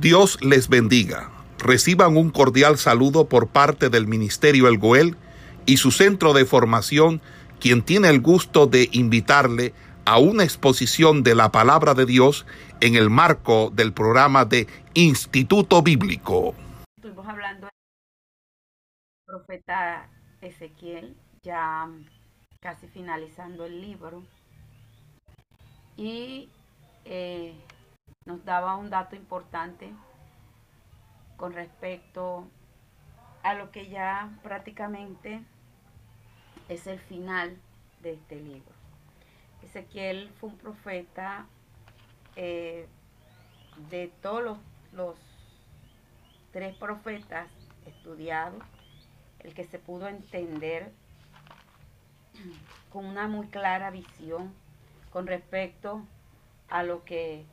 Dios les bendiga. Reciban un cordial saludo por parte del Ministerio El Goel y su centro de formación, quien tiene el gusto de invitarle a una exposición de la palabra de Dios en el marco del programa de Instituto Bíblico. Estuvimos hablando del profeta Ezequiel, ya casi finalizando el libro, y eh, nos daba un dato importante con respecto a lo que ya prácticamente es el final de este libro. Ezequiel fue un profeta eh, de todos los, los tres profetas estudiados, el que se pudo entender con una muy clara visión con respecto a lo que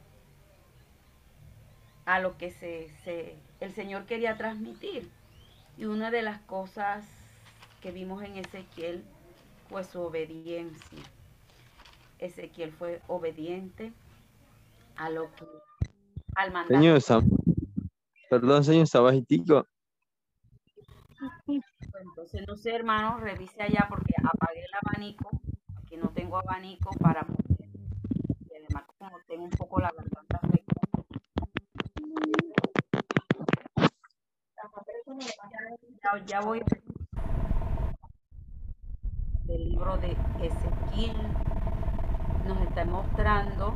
a lo que se, se, el Señor quería transmitir. Y una de las cosas que vimos en Ezequiel fue su obediencia. Ezequiel fue obediente a lo que al mandato. Señor, perdón, señor, está bajitico. Entonces, no sé, hermano, revise allá porque apagué el abanico. Aquí no tengo abanico para mover. Y además, como tengo un poco la garganta Ya, voy del libro de Ezequiel nos está mostrando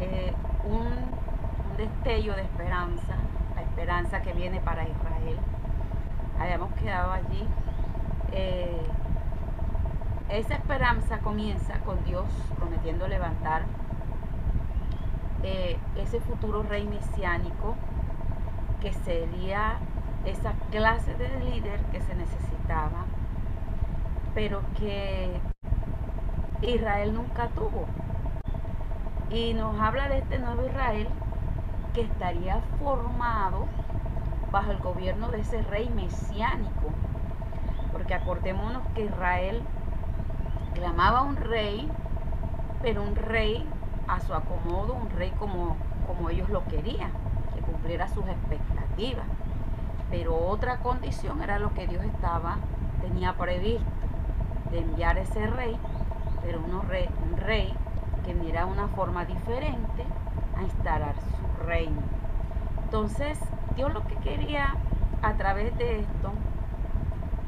eh, un, un destello de esperanza, la esperanza que viene para Israel. Habíamos quedado allí. eh, esa esperanza comienza con Dios prometiendo levantar eh, ese futuro rey mesiánico que sería esa clase de líder que se necesitaba, pero que Israel nunca tuvo. Y nos habla de este nuevo Israel que estaría formado bajo el gobierno de ese rey mesiánico. Porque acordémonos que Israel clamaba un rey, pero un rey a su acomodo, un rey como, como ellos lo querían, que cumpliera sus expectativas. Pero otra condición era lo que Dios estaba, tenía previsto, de enviar ese rey, pero uno rey, un rey que de una forma diferente a instalar su reino. Entonces, Dios lo que quería a través de esto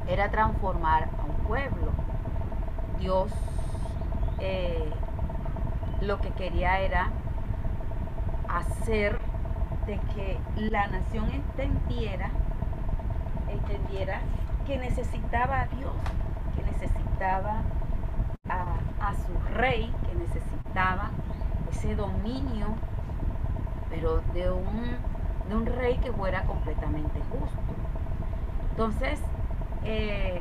era transformar a un pueblo. Dios eh, lo que quería era hacer de que la nación entendiera, entendiera que necesitaba a Dios, que necesitaba a, su rey, que necesitaba ese dominio, pero de un, de un rey que fuera completamente justo. Entonces, eh,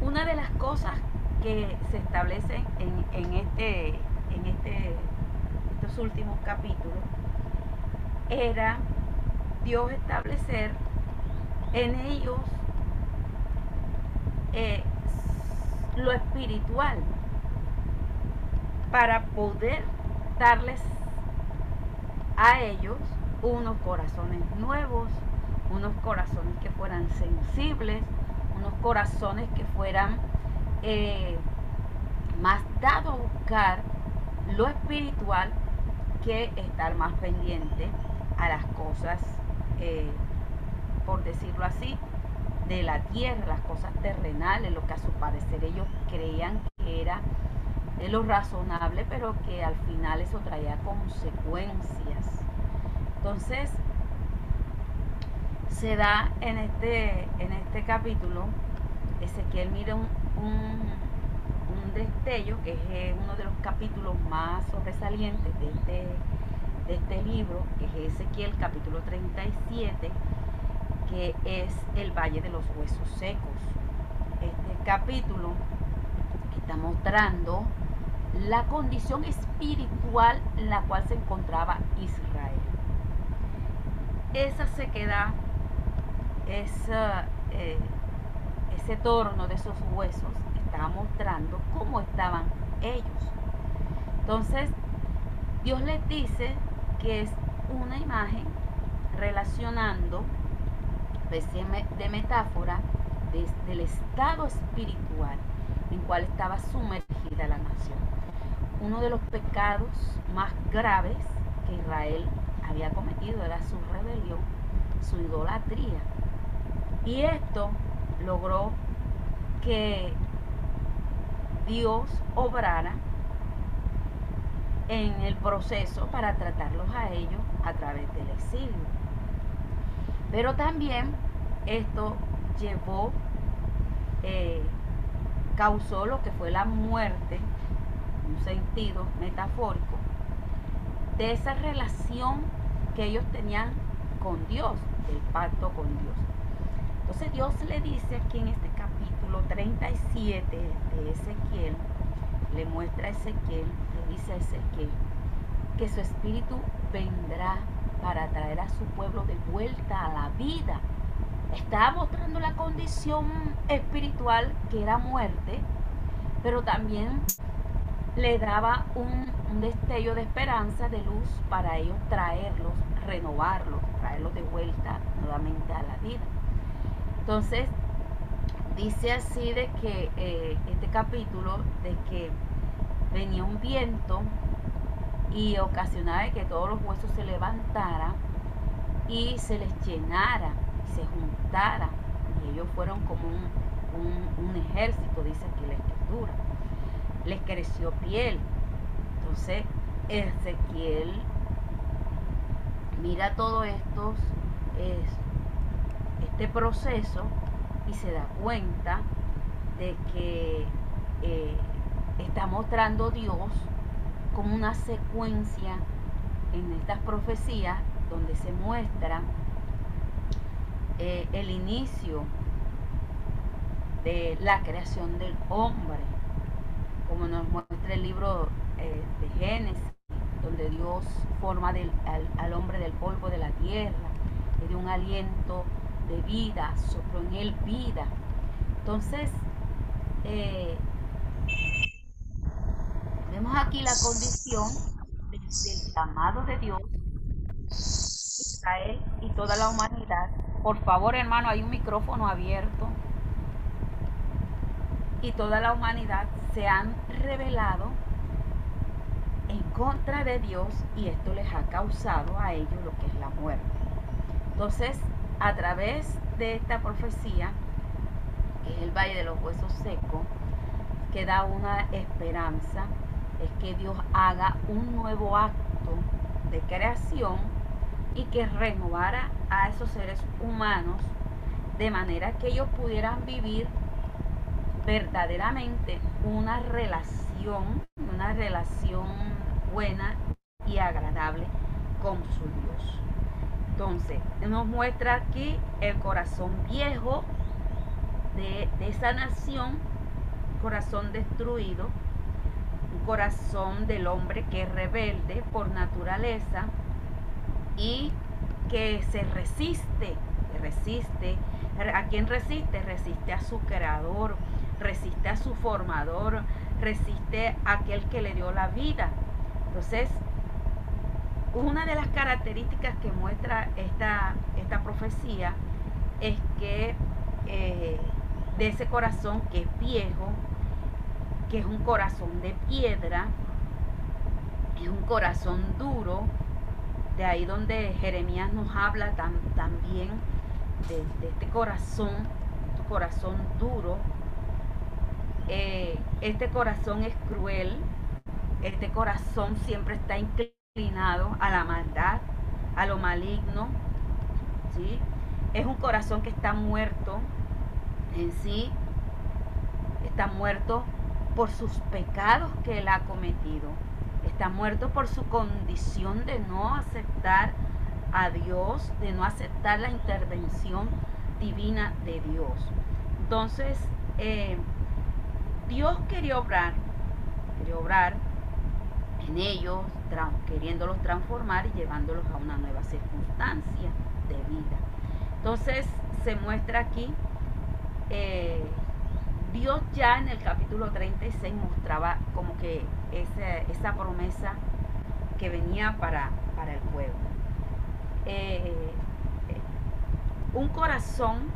una de las cosas que se establecen en, en este, en este, estos últimos capítulos era Dios establecer en ellos eh, lo espiritual para poder darles a ellos unos corazones nuevos, unos corazones que fueran sensibles, unos corazones que fueran eh, más dados a buscar lo espiritual que estar más pendiente a las cosas, eh, por decirlo así, de la tierra, las cosas terrenales, lo que a su parecer ellos creían que era lo razonable, pero que al final eso traía consecuencias. Entonces, se da en este, en este capítulo, Ezequiel mira un, un, un destello, que es eh, uno de los capítulos más sobresalientes de este, de este libro, que es Ezequiel capítulo 37, que es el Valle de los Huesos Secos. Este capítulo está mostrando la condición espiritual en la cual se encontraba Israel. Esa sequedad, eh, ese torno de esos huesos estaba mostrando cómo estaban ellos. Entonces, Dios les dice que es una imagen relacionando especie de metáfora desde el estado espiritual en cual estaba sumergida la nación. Uno de los pecados más graves que Israel había cometido era su rebelión, su idolatría. Y esto logró que Dios obrara en el proceso para tratarlos a ellos a través del exilio. Pero también esto llevó, eh, causó lo que fue la muerte, en un sentido metafórico, de esa relación que ellos tenían con Dios, del pacto con Dios. Entonces Dios le dice aquí en este capítulo 37 de Ezequiel, le muestra a Ezequiel, le dice a Ezequiel, que su espíritu vendrá para traer a su pueblo de vuelta a la vida. Estaba mostrando la condición espiritual que era muerte, pero también le daba un, destello de esperanza, de luz para ellos traerlos, renovarlos, traerlos de vuelta nuevamente a la vida. Entonces, dice así de que eh, este capítulo, de que venía un viento y ocasionaba que todos los huesos se levantaran y se les llenara, se juntara. Y ellos fueron como un, un ejército, dice aquí la escritura. Les creció piel. Entonces, Ezequiel mira todo esto, es, este proceso y se da cuenta de que eh, está mostrando Dios como una secuencia en estas profecías donde se muestra eh, el inicio de la creación del hombre, como nos muestra el libro eh, de Génesis, donde Dios forma al, hombre del polvo de la tierra, le dio un aliento de vida, sopló en él vida. Entonces, eh, vemos aquí la condición del llamado de Dios, Israel y toda la humanidad. Por favor, hermano, hay un micrófono abierto. Y toda la humanidad se han revelado en contra de Dios y esto les ha causado a ellos lo que es la muerte. Entonces, a través de esta profecía, que es el Valle de los Huesos Secos, que da una esperanza, es que Dios haga un nuevo acto de creación y que renovara a esos seres humanos de manera que ellos pudieran vivir verdaderamente una relación, una relación buena y agradable con su Dios. Entonces, nos muestra aquí el corazón viejo de, esa nación, corazón destruido, corazón del hombre que es rebelde por naturaleza y que se resiste, resiste. ¿A quién resiste? Resiste a su creador, resiste a su formador, resiste a aquel que le dio la vida. Entonces, una de las características que muestra esta, esta profecía es que eh, de ese corazón que es viejo, que es un corazón de piedra, es un corazón duro, de ahí donde Jeremías nos habla también de, este corazón, este corazón duro. Eh, este corazón es cruel, este corazón siempre está inclinado a la maldad, a lo maligno, ¿sí? Es un corazón que está muerto en sí, está muerto por sus pecados que él ha cometido, está muerto por su condición de no aceptar a Dios, de no aceptar la intervención divina de Dios. Entonces, eh, Dios quería obrar, quería obrar en ellos, queriéndolos transformar y llevándolos a una nueva circunstancia de vida. Entonces se muestra aquí, eh, Dios ya en el capítulo 36 mostraba como que esa, esa promesa que venía para, para el pueblo. un corazón,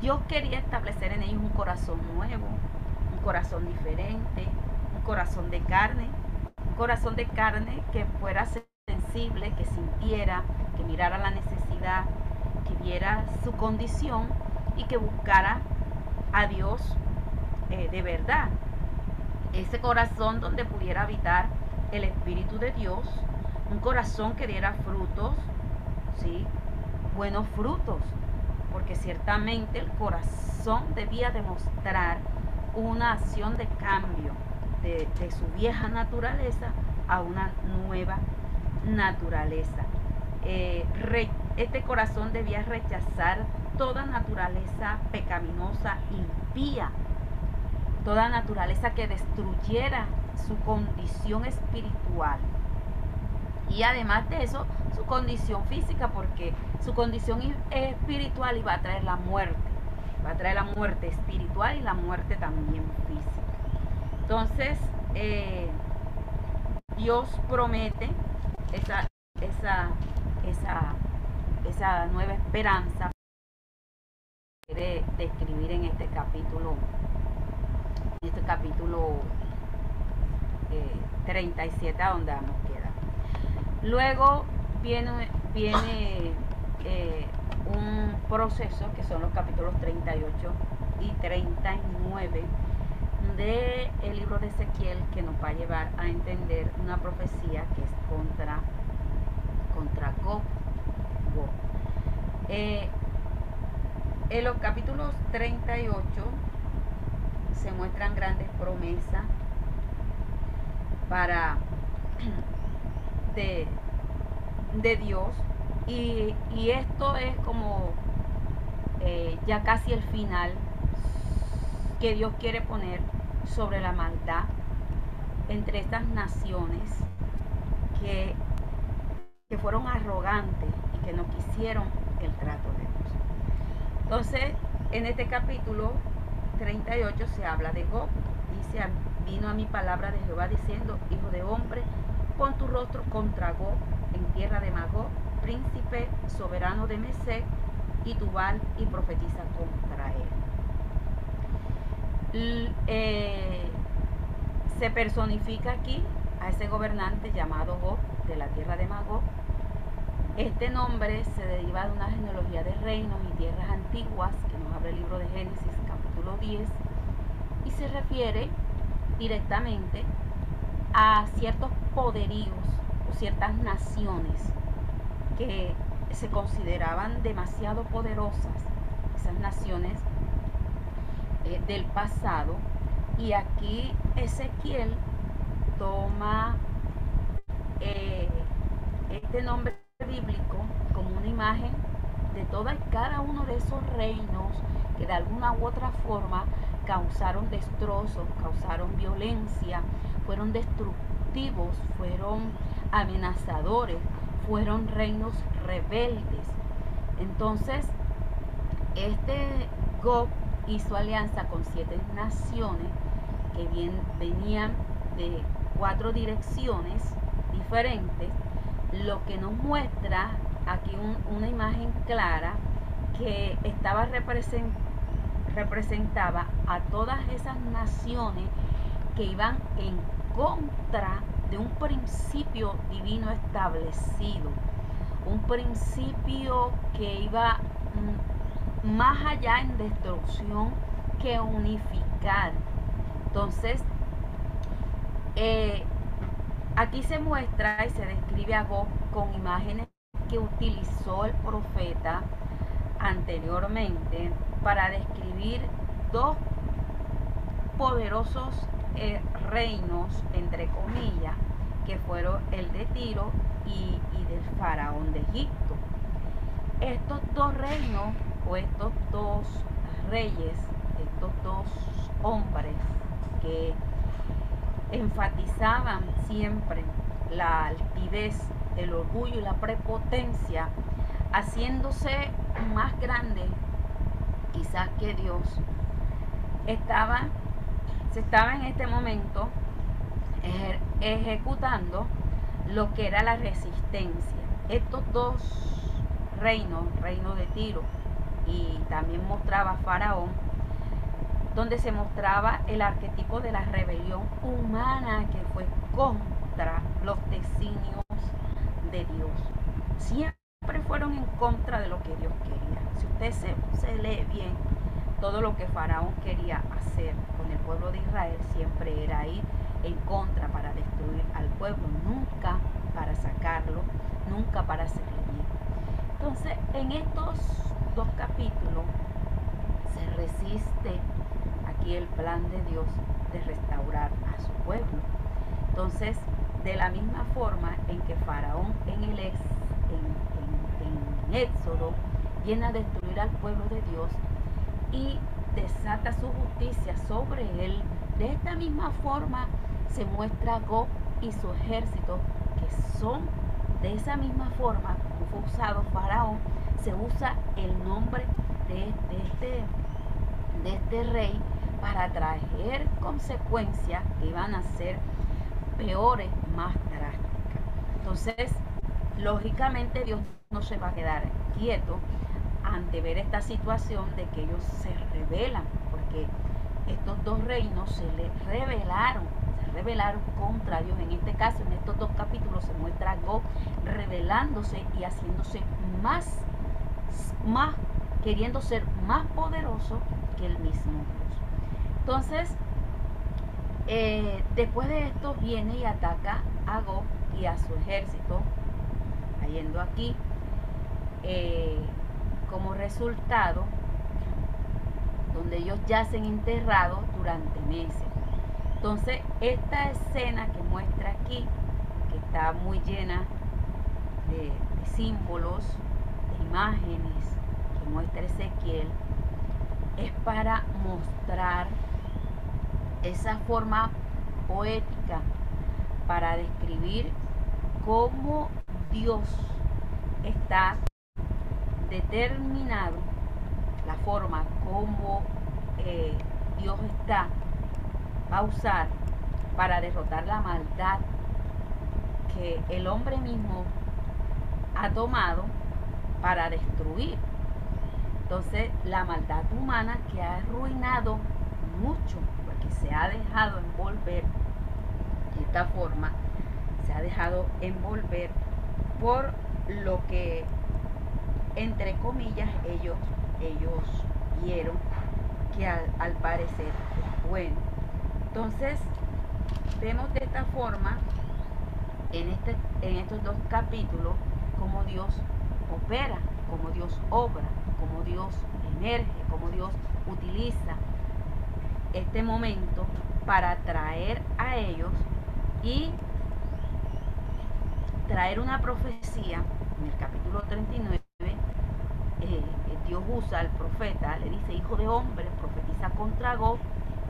Dios quería establecer en ellos un corazón nuevo, un corazón diferente, un corazón de carne, un corazón de carne que fuera sensible, que sintiera, que mirara la necesidad, que viera su condición y que buscara a Dios eh, de verdad. Ese corazón donde pudiera habitar el Espíritu de Dios, un corazón que diera frutos, ¿sí? buenos frutos, porque ciertamente el corazón debía demostrar una acción de cambio de, su vieja naturaleza a una nueva naturaleza. Eh, este corazón debía rechazar toda naturaleza pecaminosa, impía, toda naturaleza que destruyera su condición espiritual. Y además de eso, su condición física, porque su condición espiritual iba a traer la muerte. Va a traer la muerte espiritual y la muerte también física. Entonces, eh, Dios promete esa, esa, esa, esa nueva esperanza de describir en este capítulo, este capítulo 37 eh, a donde vamos a quedar. Luego viene, viene eh, un proceso que son los capítulos 38 y 39 del el libro de Ezequiel que nos va a llevar a entender una profecía que es contra, contra Gog. Eh, en los capítulos 38 se muestran grandes promesas para de, de Dios y, esto es como eh, ya casi el final que Dios quiere poner sobre la maldad entre estas naciones que, que fueron arrogantes y que no quisieron el trato de Dios. Entonces, en este capítulo 38 se habla de Gog. Dice, vino a mi palabra de Jehová diciendo, hijo de hombre, pon tu rostro contra Gog en tierra de Magog príncipe soberano de Mesec y Tubal y profetiza contra él. Eh, se personifica aquí a ese gobernante llamado Gog de la tierra de Magog. Este nombre se deriva de una genealogía de reinos y tierras antiguas que nos abre el libro de Génesis capítulo 10 y se refiere directamente a ciertos poderíos o ciertas naciones que se consideraban demasiado poderosas, esas naciones eh, del pasado, y aquí Ezequiel toma eh, este nombre bíblico como una imagen de toda y cada uno de esos reinos que de alguna u otra forma causaron destrozos, causaron violencia, fueron destructivos, fueron amenazadores, fueron reinos rebeldes. Entonces, este Gog hizo alianza con siete naciones que bien, venían de cuatro direcciones diferentes, lo que nos muestra aquí una imagen clara que estaba representaba a todas esas naciones que iban en contra de un principio divino establecido, un principio que iba mm, más allá en destrucción que unificar. Entonces, eh, aquí se muestra y se describe a Gog con imágenes que utilizó el profeta anteriormente para describir dos poderosos eh, reinos, entre comillas, que fueron el de Tiro y, del faraón de Egipto. Estos dos reinos o estos dos reyes, estos dos hombres que enfatizaban siempre la altivez, el orgullo y la prepotencia, haciéndose más grande quizás que Dios, estaban se estaba en este momento ejecutando lo que era la resistencia. Estos dos reinos, reino de Tiro y también mostraba Faraón, donde se mostraba el arquetipo de la rebelión humana que fue contra los designios de Dios. Siempre fueron en contra de lo que Dios quería. Si usted se, se lee bien, todo lo que Faraón quería hacer con el pueblo de Israel siempre era ir en contra para destruir al pueblo, nunca para sacarlo, nunca para hacerle bien. Entonces, en estos dos capítulos se resiste aquí el plan de Dios de restaurar a su pueblo. Entonces, de la misma forma en que Faraón en el ex, en, en Éxodo viene a destruir al pueblo de Dios y desata su justicia sobre él, de esta misma forma se muestra Gog y su ejército, que son de esa misma forma como fue usado Faraón, se usa el nombre de, este, de este rey para traer consecuencias que van a ser peores, más drásticas. Entonces, lógicamente Dios no se va a quedar quieto ante ver esta situación de que ellos se rebelan, porque estos dos reinos se les rebelaron, se rebelaron contra Dios. En este caso, en estos dos capítulos se muestra algo rebelándose y haciéndose más, más, queriendo ser más poderoso que el mismo Dios. Entonces, eh, después de esto viene y ataca a Gog y a su ejército, cayendo aquí. Eh, como resultado donde ellos yacen enterrados durante meses. Entonces, esta escena que muestra aquí, que está muy llena de, símbolos, de imágenes, que muestra Ezequiel, es para mostrar esa forma poética, para describir cómo Dios está determinado la forma como eh, Dios está, va a usar para derrotar la maldad que el hombre mismo ha tomado para destruir. Entonces, la maldad humana que ha arruinado mucho, porque se ha dejado envolver de esta forma, se ha dejado envolver por lo que entre comillas, ellos, ellos vieron que al, parecer es bueno. Entonces, vemos de esta forma en, este, en estos dos capítulos cómo Dios opera, cómo Dios obra, cómo Dios emerge, cómo Dios utiliza este momento para traer a ellos y traer una profecía en el capítulo 39 eh, Dios usa al profeta, le dice, hijo de hombre, profetiza contra Gog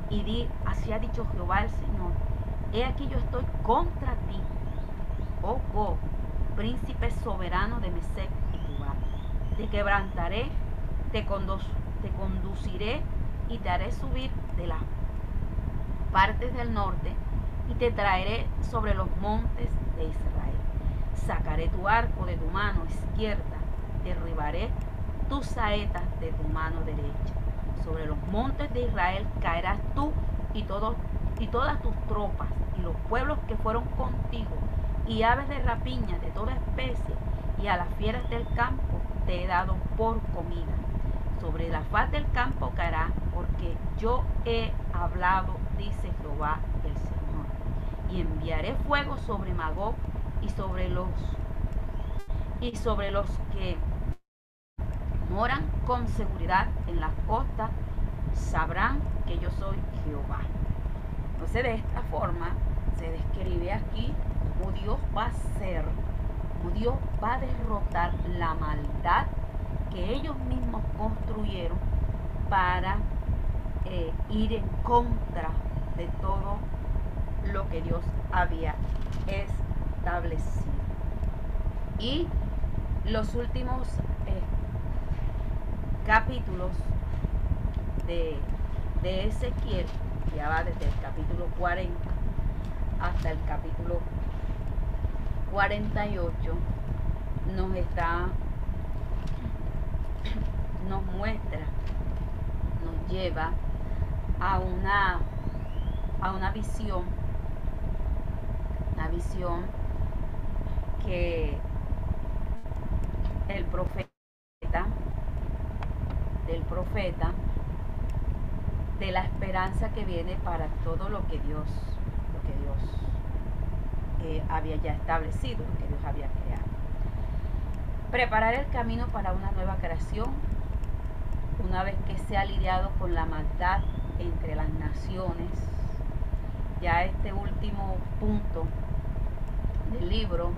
y di, así ha dicho Jehová el Señor, he aquí yo estoy contra ti, oh Gog, príncipe soberano de Mesec y Tubal. Te quebrantaré, te, te conduciré y te haré subir de las partes del norte y te traeré sobre los montes de Israel. Sacaré tu arco de tu mano izquierda, derribaré tus saetas de tu mano derecha. Sobre los montes de Israel caerás tú y, todos, y todas tus tropas y los pueblos que fueron contigo y aves de rapiña de toda especie y a las fieras del campo te he dado por comida. Sobre la faz del campo caerá porque yo he hablado, dice Jehová el Señor. Y enviaré fuego sobre Magog y sobre los y sobre los que moran con seguridad en las costas, sabrán que yo soy Jehová. Entonces de esta forma se describe aquí cómo Dios va a ser, cómo Dios va a derrotar la maldad que ellos mismos construyeron para eh, ir en contra de todo lo que Dios había establecido. Y los últimos capítulos de, de Ezequiel, ya va desde el capítulo 40 hasta el capítulo 48, nos está, nos muestra, nos lleva a una, a una visión, una visión que el profeta, del profeta, de la esperanza que viene para todo lo que Dios, lo que Dios eh, había ya establecido, lo que Dios había creado. Preparar el camino para una nueva creación, una vez que se ha lidiado con la maldad entre las naciones. Ya este último punto del libro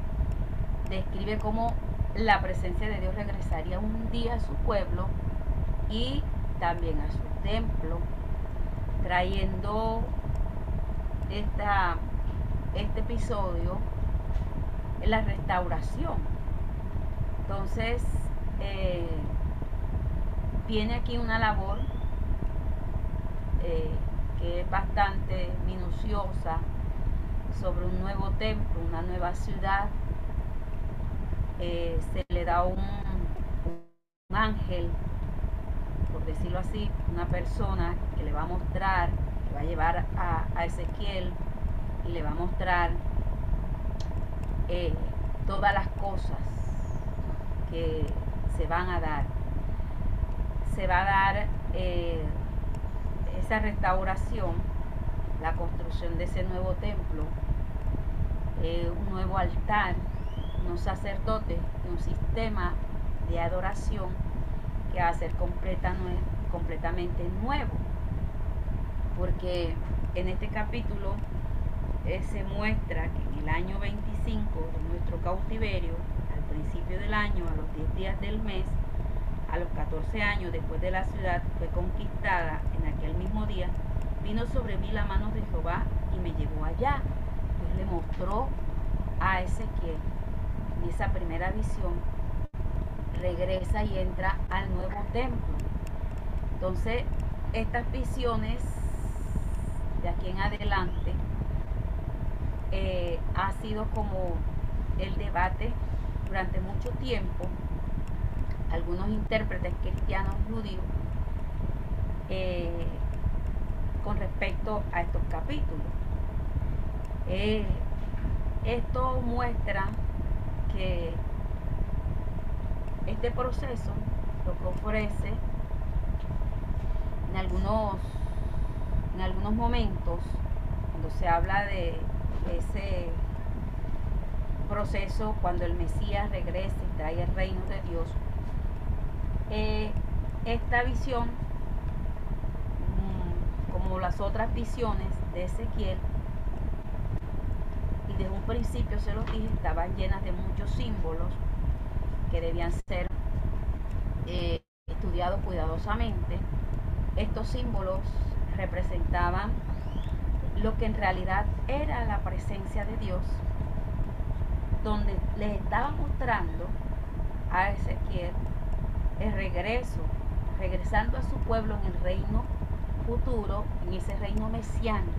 describe cómo la presencia de Dios regresaría un día a su pueblo y también a su templo, trayendo esta, este episodio la restauración. Entonces, eh, viene aquí una labor eh, que es bastante minuciosa sobre un nuevo templo, una nueva ciudad. Eh, se le da un, ángel, decirlo así, una persona que le va a mostrar, que va a llevar a, Ezequiel y le va a mostrar eh, todas las cosas que se van a dar. Se va a dar esa restauración, la construcción de ese nuevo templo, eh, un nuevo altar, unos sacerdotes un sistema de adoración que va a ser completa, completamente nuevo. Porque en este capítulo eh, se muestra que en el año 25 de nuestro cautiverio, al principio del año, a los 10 días del mes, a los 14 años después de la ciudad fue conquistada en aquel mismo día, vino sobre mí la mano de Jehová y me llevó allá. Dios le mostró a Ezequiel en esa primera visión, regresa y entra al nuevo templo. Entonces, estas visiones de aquí en adelante eh, ha sido como el debate durante mucho tiempo algunos intérpretes cristianos judíos eh, con respecto a estos capítulos. Eh, esto muestra que este proceso lo que ofrece en algunos, en algunos momentos, cuando se habla de ese proceso, cuando el Mesías regrese y trae el reino de Dios, eh, esta visión, mm, como las otras visiones de Ezequiel, y desde un principio se los dije, estaban llenas de muchos símbolos que debían ser eh, estudiados cuidadosamente. Estos símbolos representaban lo que en realidad era la presencia de Dios, donde le estaba mostrando a Ezequiel el regreso, regresando a su pueblo en el reino futuro, en ese reino mesiánico.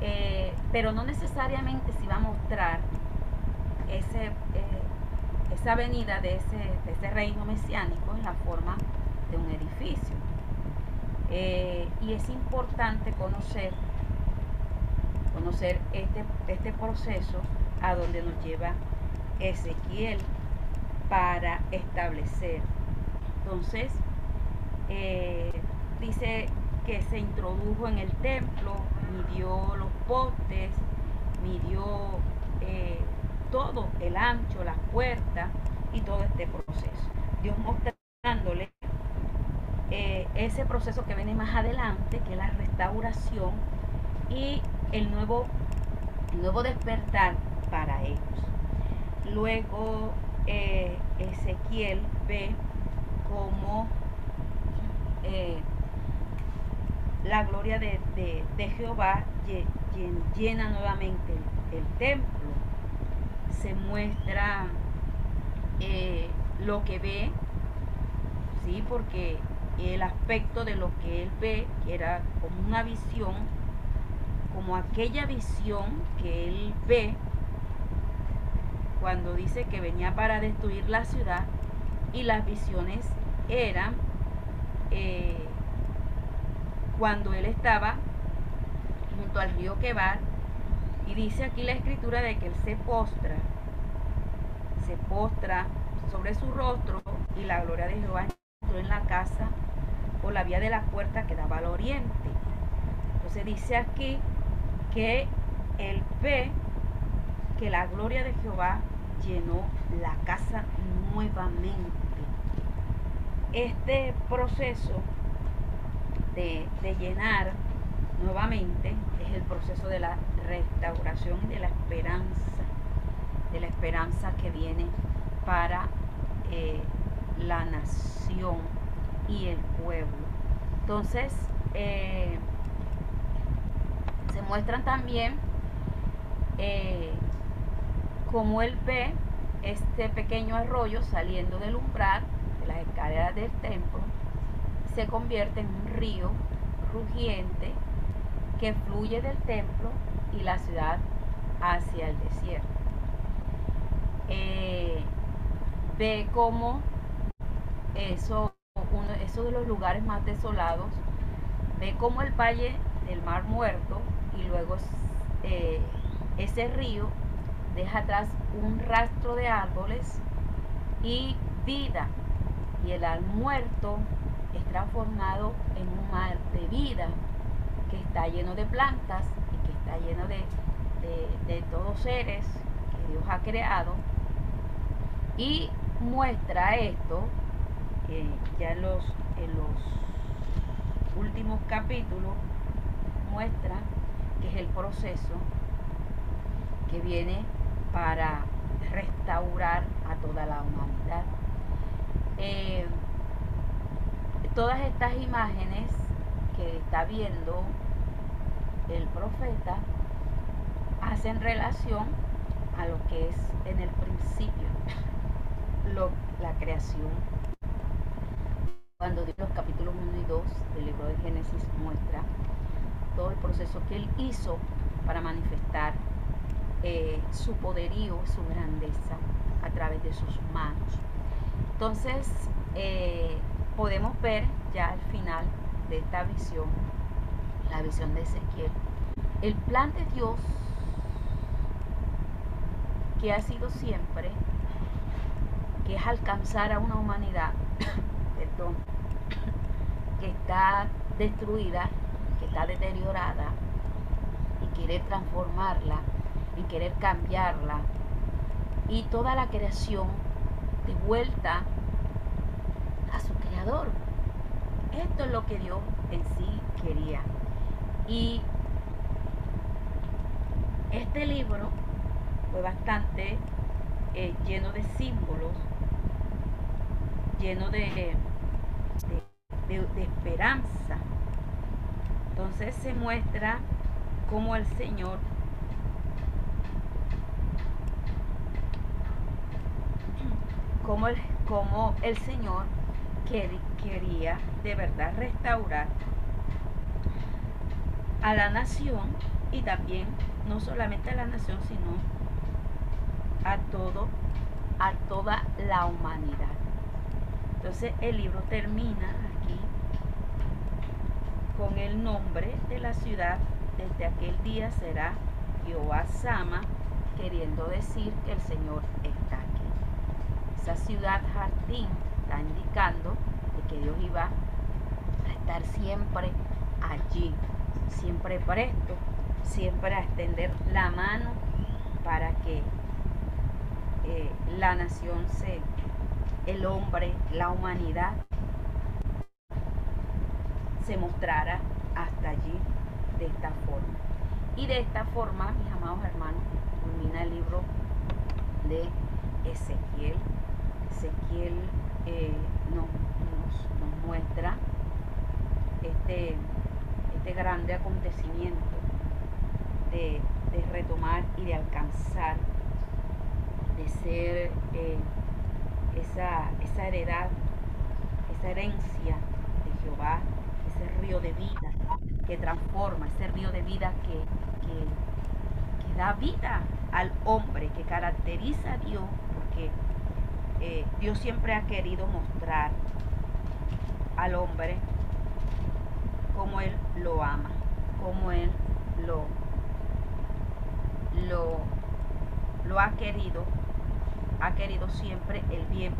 Eh, pero no necesariamente se va a mostrar ese, eh, esa venida de ese, reino mesiánico en la forma de un edificio. Eh, y es importante conocer, conocer este, este proceso a donde nos lleva Ezequiel para establecer. Entonces, eh, dice que se introdujo en el templo, midió los postes, midió eh, todo, el ancho, las puertas y todo este proceso. Dios mostrándole eh, ese proceso que viene más adelante, que es la restauración y el nuevo, nuevo despertar para ellos. Luego eh, Ezequiel ve como eh, la gloria de, Jehová llena nuevamente el, templo. Se muestra eh, lo que ve, ¿sí? porque el aspecto de lo que él ve, que era como una visión, como aquella visión que él ve cuando dice que venía para destruir la ciudad y las visiones era eh, cuando él estaba junto al río Quebar y dice aquí la escritura de que él se postra, se postra sobre su rostro y la gloria de Jehová entró en la casa por la vía de la puerta que daba al oriente. Entonces dice aquí que él ve que la gloria de Jehová llenó la casa nuevamente. Este proceso de, de llenar nuevamente es el proceso de la restauración y de la esperanza, de la esperanza que viene para eh, la nación y el pueblo. Entonces, eh, se muestran también eh, como él ve este pequeño arroyo saliendo del umbral de las escaleras del templo, se convierte en un río rugiente que fluye del templo y la ciudad hacia el desierto. Eh, ve como eso, uno, de los lugares más desolados, ve como el valle del mar muerto y luego eh, ese río deja atrás un rastro de árboles y vida. Y el al muerto es transformado en un mar de vida que está lleno de plantas está lleno de, de, todos seres que Dios ha creado. Y muestra esto que ya en los, en los últimos capítulos, muestra que es el proceso que viene para restaurar a toda la humanidad. Eh, todas estas imágenes que está viendo el profeta hacen relación a lo que es en el principio la creación. Cuando Dios los capítulos 1 y 2 del libro de Génesis muestra todo el proceso que Él hizo para manifestar eh, su poderío, su grandeza a través de sus manos. Entonces, eh, podemos ver ya al final de esta visión, la visión de Ezequiel, el plan de Dios que ha sido siempre, que es alcanzar a una humanidad, perdón, que está destruida, que está deteriorada, y quiere transformarla y querer cambiarla. Y toda la creación de vuelta a su creador. Esto es lo que Dios en sí quería. Y este libro fue bastante eh, lleno de símbolos, lleno de, de esperanza. Entonces se muestra cómo el Señor como el, como el Señor quería de verdad restaurar a la nación y también no solamente a la nación, sino a todo, a toda la humanidad. Entonces el libro termina aquí con el nombre de la ciudad. Desde aquel día será Jehová queriendo decir que el Señor está aquí esa ciudad jardín está indicando de que Dios iba a estar siempre allí, siempre presto, siempre a extender la mano para que eh, la nación se, el hombre, la humanidad se mostrara hasta allí de esta forma. Y de esta forma, mis amados hermanos, culmina el libro de Ezequiel Ezequiel eh, nos, muestra este, este grande acontecimiento de, retomar y de alcanzar, de ser eh, esa, heredad, esa herencia de Jehová, ese río de vida que transforma, ese río de vida que, que da vida al hombre, que caracteriza a Dios, porque eh, Dios siempre ha querido mostrar al hombre como Él lo ama, como Él lo, lo, lo ha querido, ha querido siempre el bien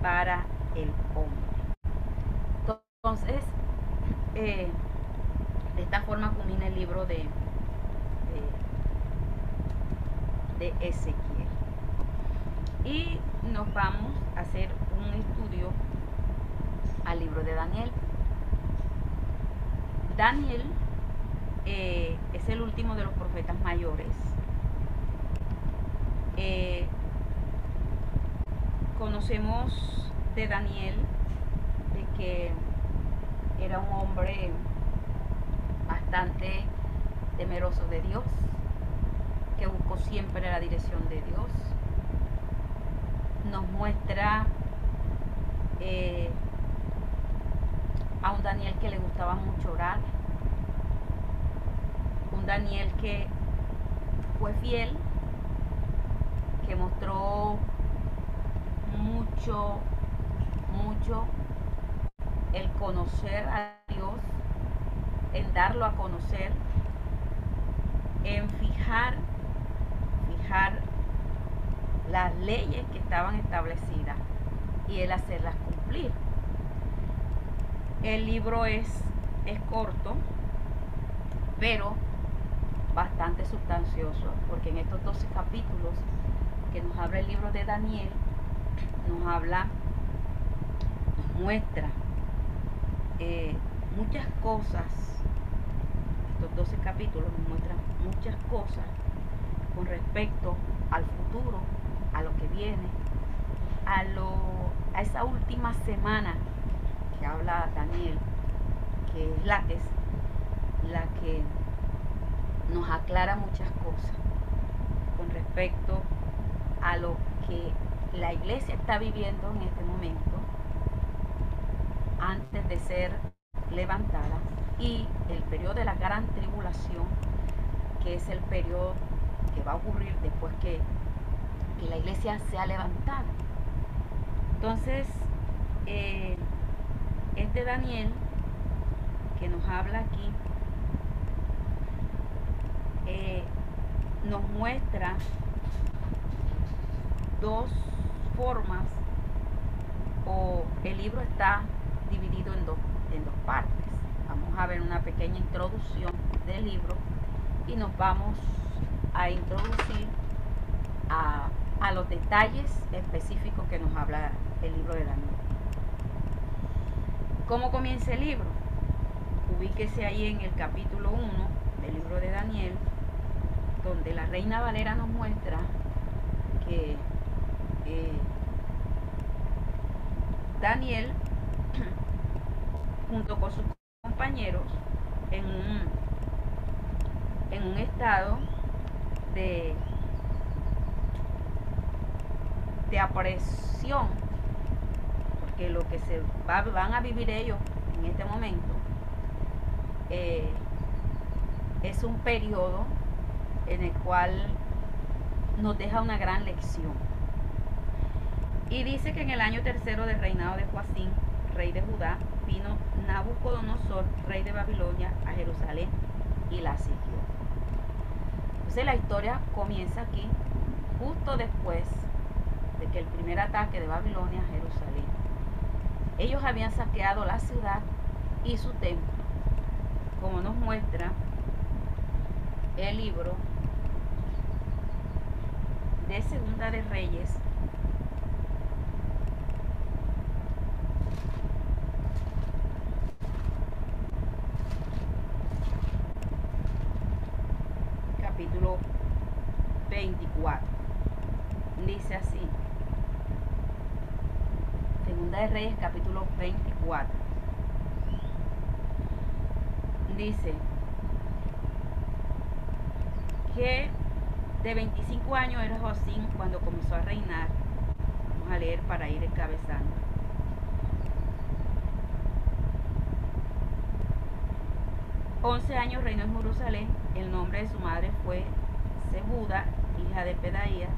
para el hombre. Entonces, eh, de esta forma culmina el libro de, de Ezequiel. Y nos vamos a hacer un estudio al libro de Daniel. Daniel eh, es el último de los profetas mayores. Eh, conocemos de Daniel de que era un hombre bastante temeroso de Dios, que buscó siempre la dirección de Dios. Nos muestra eh, a un Daniel que le gustaba mucho orar, un Daniel que fue fiel, que mostró mucho, mucho el conocer a Dios, en darlo a conocer, en fijar, fijar las leyes que estaban establecidas y el hacerlas cumplir. El libro es, es corto, pero bastante sustancioso, porque en estos 12 capítulos que nos habla el libro de Daniel, nos habla, nos muestra eh, muchas cosas, estos 12 capítulos nos muestran muchas cosas con respecto al futuro, a lo que viene, a, lo, a esa última semana habla Daniel, que es la que, es la que nos aclara muchas cosas con respecto a lo que la iglesia está viviendo en este momento antes de ser levantada y el periodo de la gran tribulación, que es el periodo que va a ocurrir después que, la iglesia sea levantada. Entonces, eh, este Daniel que nos habla aquí eh, nos muestra dos formas o el libro está dividido en dos, en dos partes. Vamos a ver una pequeña introducción del libro y nos vamos a introducir a, a los detalles específicos que nos habla el libro de Daniel. ¿Cómo comienza el libro? Ubíquese ahí en el capítulo 1 del libro de Daniel, donde la reina Valera nos muestra que eh, Daniel junto con sus compañeros en un, estado de, de porque lo que se van a vivir ellos en este momento eh, es un periodo en el cual nos deja una gran lección. Y dice que en el año tercero del reinado de Joacín, rey de Judá, vino Nabucodonosor, rey de Babilonia, a Jerusalén y la siguió. Entonces la historia comienza aquí, justo después de que el primer ataque de Babilonia a Jerusalén. Ellos habían saqueado la ciudad y su templo, como nos muestra el libro de Segunda de Reyes, capítulo 24. Dice así. Segunda de Reyes, capítulo 24. Dice que de 25 años era Josín cuando comenzó a reinar. Vamos a leer para ir encabezando. Once años reinó en Jerusalén. El nombre de su madre fue Sebuda, hija de Pedaías.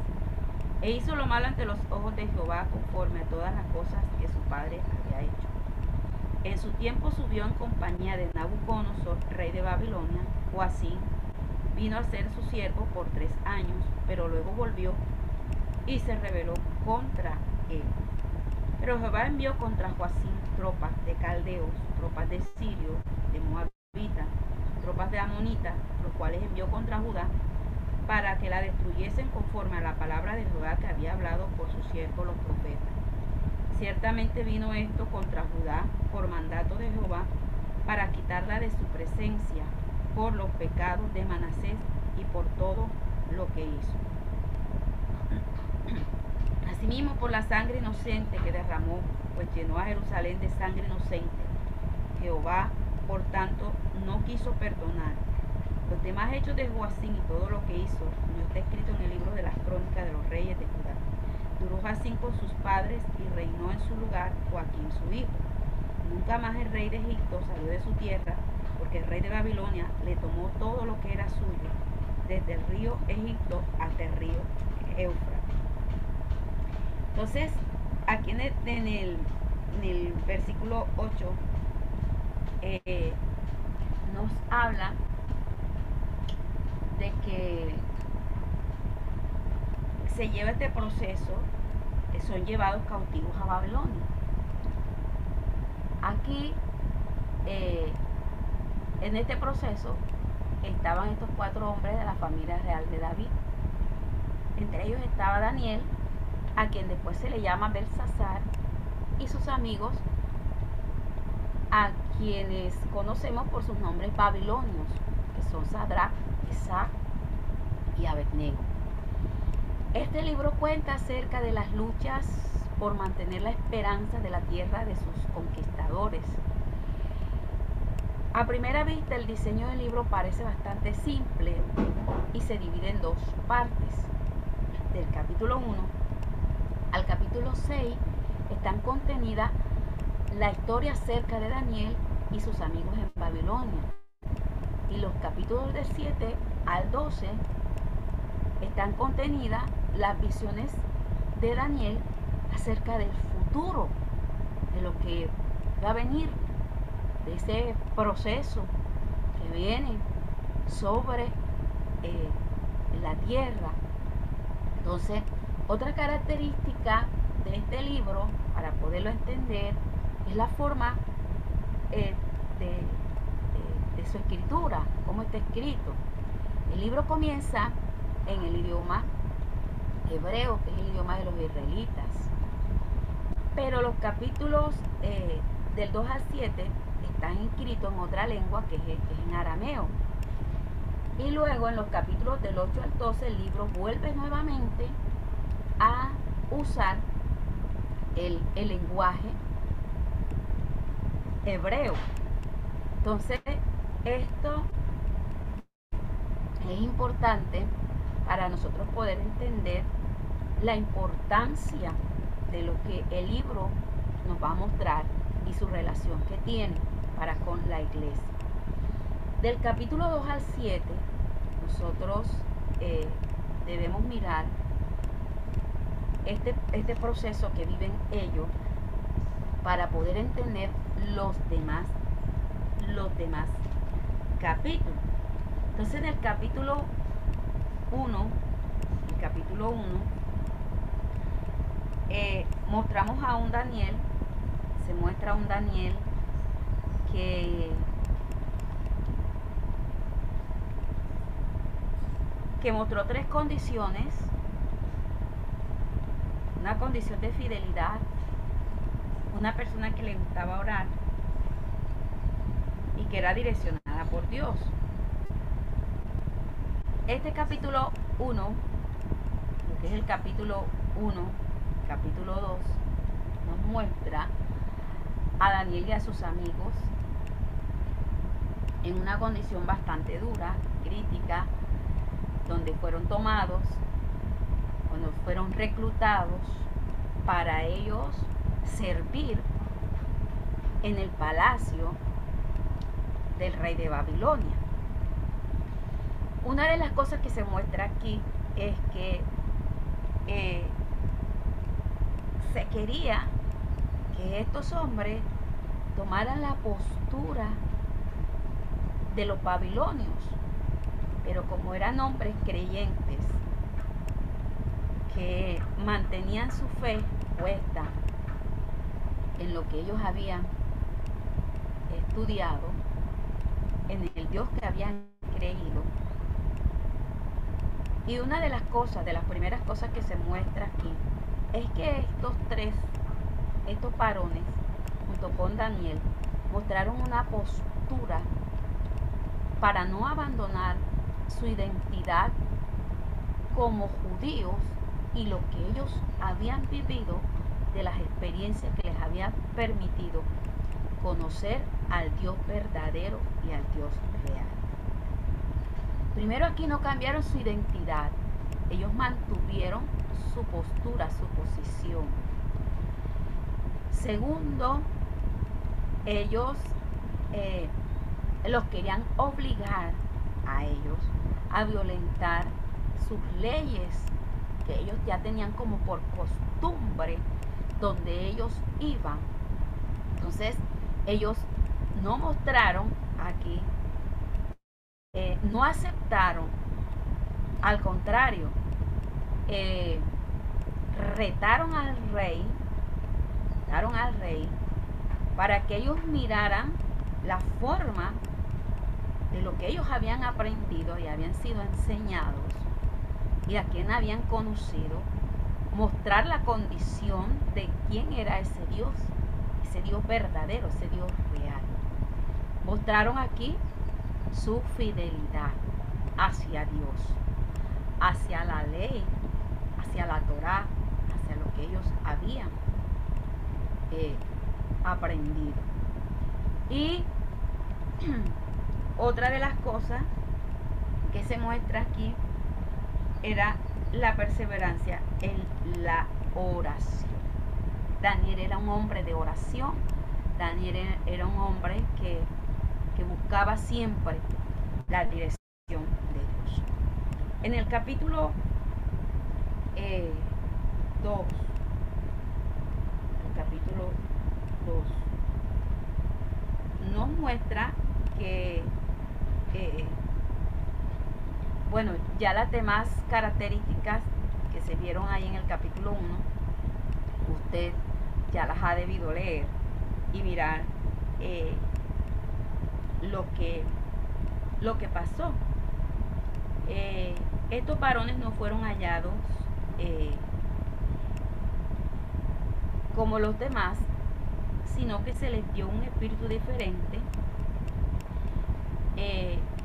E hizo lo malo ante los ojos de Jehová conforme a todas las cosas que su padre había hecho. En su tiempo subió en compañía de Nabucodonosor, rey de Babilonia, o vino a ser su siervo por tres años, pero luego volvió y se rebeló contra él. Pero Jehová envió contra Joacín tropas de caldeos, tropas de Sirio, de Moabita, de Amonita, los cuales envió contra Judá para que la destruyesen conforme a la palabra de Jehová que había hablado por su siervo los profetas. Ciertamente vino esto contra Judá por mandato de Jehová para quitarla de su presencia por los pecados de Manasés y por todo lo que hizo. Asimismo por la sangre inocente que derramó, pues llenó a Jerusalén de sangre inocente. Jehová, por tanto, no quiso perdonar. Los demás hechos de Joacín y todo lo que hizo no está escrito en el libro de las crónicas de los reyes de Judá. Duró Joacín con sus padres y reinó en su lugar Joaquín su hijo. Nunca más el rey de Egipto salió de su tierra porque el rey de Babilonia le tomó todo lo que era suyo, desde el río Egipto hasta el río Éufrates. Entonces, aquí en el, versículo 8 eh, nos habla de que se lleva este proceso, son llevados cautivos a Babilonia. Aquí eh, en este proceso estaban estos cuatro hombres de la familia real de David. Entre ellos estaba Daniel, a quien después se le llama Belsasar, y sus amigos, a quienes conocemos por sus nombres babilonios, que son Sadrach, Isaac y Abednego. Este libro cuenta acerca de las luchas por mantener la esperanza de la tierra de sus conquistadores a primera vista el diseño del libro parece bastante simple y se divide en dos partes. Del capítulo 1 al capítulo 6 están contenidas la historia acerca de Daniel y sus amigos en Babilonia. Y los capítulos del 7 al 12 están contenidas las visiones de Daniel acerca del futuro, de lo que va a venir de ese proceso que viene sobre eh, la tierra. Entonces, otra característica de este libro, para poderlo entender, es la forma eh, de, su escritura, cómo está escrito. El libro comienza en el idioma hebreo, que es el idioma de los israelitas. Pero los capítulos eh, del 2 al 7 están inscritos en otra lengua que es, en arameo. Y luego en los capítulos del 8 al 12 el libro vuelve nuevamente a usar el, el lenguaje hebreo. Entonces, esto es importante para nosotros poder entender la importancia de lo que el libro nos va a mostrar y su relación que tiene para con la iglesia. Del capítulo 2 al 7, nosotros eh, debemos mirar este, este proceso que viven ellos para poder entender los demás, los demás capítulos. Entonces en el capítulo 1, el capítulo 1, eh, mostramos a un Daniel, se muestra a un Daniel que, que mostró tres condiciones. Una condición de fidelidad, una persona que le gustaba orar y que era direccionada por Dios. Este capítulo 1, que es el capítulo 1, capítulo 2, nos muestra a Daniel y a sus amigos en una condición bastante dura, crítica, donde fueron tomados, cuando fueron reclutados para ellos servir en el palacio del rey de Babilonia. Una de las cosas que se muestra aquí es que eh, se quería que estos hombres tomaran la postura de los babilonios. Pero como eran hombres creyentes que mantenían su fe puesta en lo que ellos habían estudiado, en el Dios que habían creído. Y una de las cosas, de las primeras cosas que se muestra aquí, es que estos tres, estos varones, junto con Daniel, mostraron una postura para no abandonar su identidad como judíos y lo que ellos habían vivido de las experiencias que les habían permitido conocer al Dios verdadero y al Dios real. Primero aquí no cambiaron su identidad, ellos mantuvieron su postura, su posición. Segundo, ellos eh, los querían obligar a ellos a violentar sus leyes que ellos ya tenían como por costumbre donde ellos iban. Entonces, ellos no mostraron aquí, eh, no aceptaron, al contrario, eh, retaron al rey, retaron al rey para que ellos miraran la forma de lo que ellos habían aprendido y habían sido enseñados y a quien habían conocido, mostrar la condición de quién era ese Dios, ese Dios verdadero, ese Dios real. Mostraron aquí su fidelidad hacia Dios, hacia la ley, hacia la Torah, hacia lo que ellos habían eh, aprendido. Y otra de las cosas que se muestra aquí era la perseverancia en la oración. Daniel era un hombre de oración. Daniel era un hombre que, buscaba siempre la dirección de Dios. En el capítulo 2, eh, el capítulo 2, nos muestra que eh, bueno, ya las demás características que se vieron ahí en el capítulo 1, usted ya las ha debido leer y mirar eh, lo, que, lo que pasó. Eh, estos varones no fueron hallados eh, como los demás, sino que se les dio un espíritu diferente.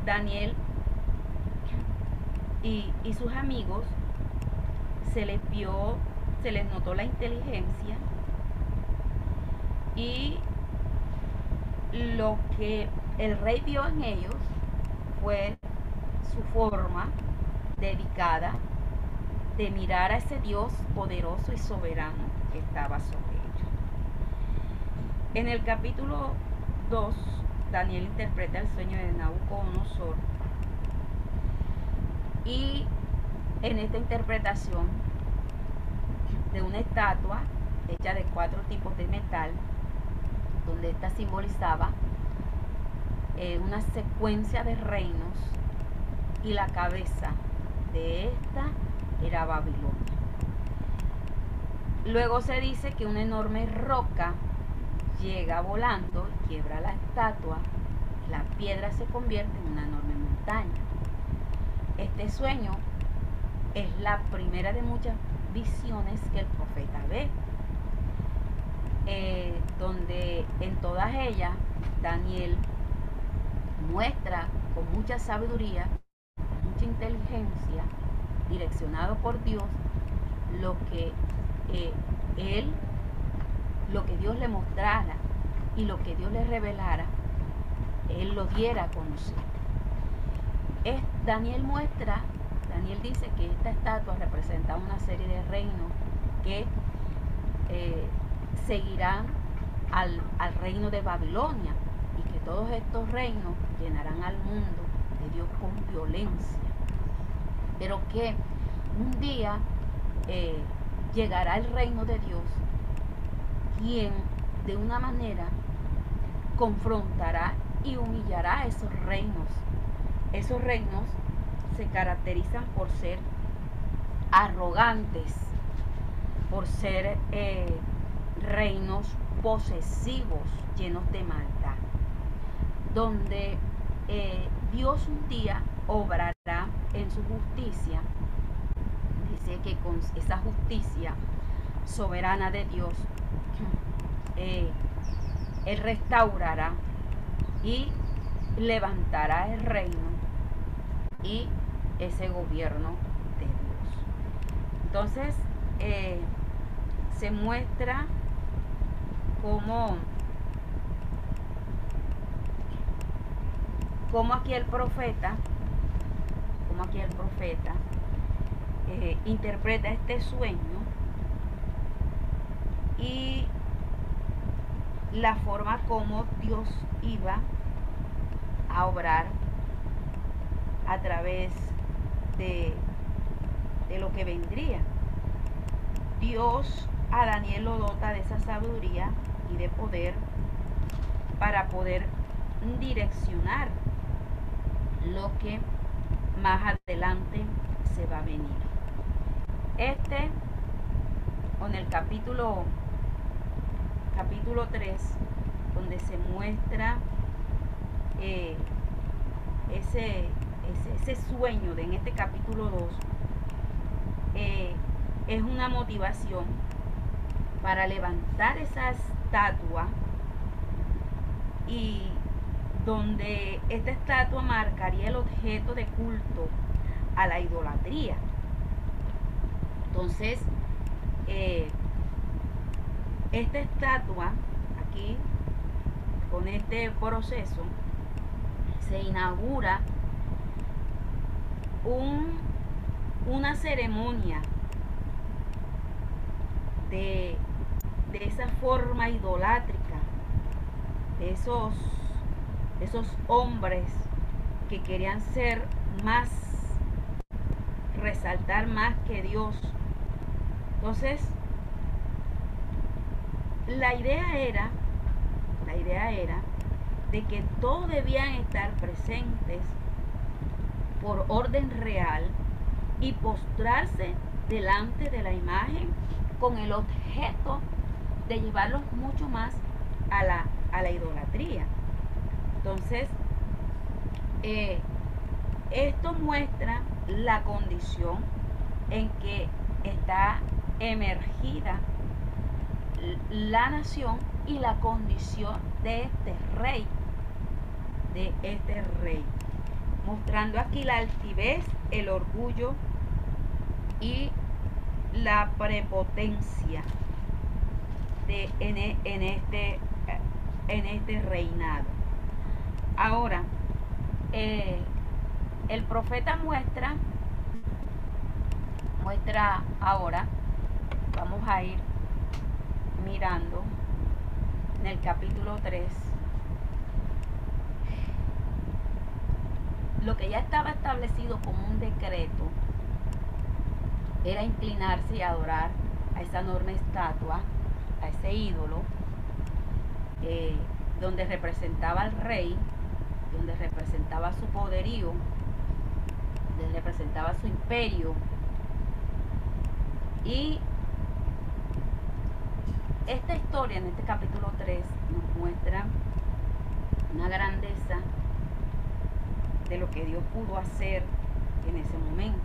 Daniel y, sus amigos se les vio, se les notó la inteligencia y lo que el rey vio en ellos fue su forma dedicada de mirar a ese Dios poderoso y soberano que estaba sobre ellos. En el capítulo 2, Daniel interpreta el sueño de Nabucodonosor y en esta interpretación de una estatua hecha de cuatro tipos de metal, donde esta simbolizaba eh, una secuencia de reinos y la cabeza de esta era Babilonia. Luego se dice que una enorme roca llega volando, quiebra la estatua, la piedra se convierte en una enorme montaña. Este sueño es la primera de muchas visiones que el profeta ve, eh, donde en todas ellas Daniel muestra con mucha sabiduría, con mucha inteligencia, direccionado por Dios, lo que eh, él, lo que Dios le mostrara y lo que Dios le revelara, él lo diera a conocer. Daniel muestra, Daniel dice que esta estatua representa una serie de reinos que eh, seguirán al, reino de Babilonia y que todos estos reinos llenarán al mundo de Dios con violencia. Pero que un día eh, llegará el reino de Dios, quien de una manera confrontará y humillará a esos reinos. Esos reinos se caracterizan por ser arrogantes, por ser eh, reinos posesivos, llenos de maldad, donde eh, Dios un día obrará en su justicia. Dice que con esa justicia soberana de Dios, eh, Él restaurará y levantará el reino y ese gobierno de Dios. Entonces, eh, se muestra como, como aquí el profeta, como aquí el profeta eh, interpreta este sueño y la forma como Dios iba a obrar a través de, de lo que vendría. Dios a Daniel lo dota de esa sabiduría y de poder para poder direccionar lo que más adelante se va a venir. Este, con el capítulo, capítulo 3, donde se muestra eh, ese, ese, sueño de en este capítulo 2, eh, es una motivación para levantar esa estatua y donde esta estatua marcaría el objeto de culto a la idolatría. Entonces, eh, esta estatua aquí, con este proceso, se inaugura un, una ceremonia de, de esa forma idolátrica, de esos esos hombres que querían ser más, resaltar más que Dios. Entonces, la idea era, la idea era de que todos debían estar presentes por orden real y postrarse delante de la imagen con el objeto de llevarlos mucho más a la, a la idolatría. Entonces, eh, esto muestra la condición en que está emergida la nación y la condición de este rey, de este rey, mostrando aquí la altivez, el orgullo y la prepotencia en, este, en este reinado. Ahora, eh, el profeta muestra, muestra ahora, vamos a ir mirando en el capítulo 3, lo que ya estaba establecido como un decreto era inclinarse y adorar a esa enorme estatua, a ese ídolo, eh, donde representaba al rey donde representaba su poderío, donde representaba su imperio. Y esta historia en este capítulo 3 nos muestra una grandeza de lo que Dios pudo hacer en ese momento.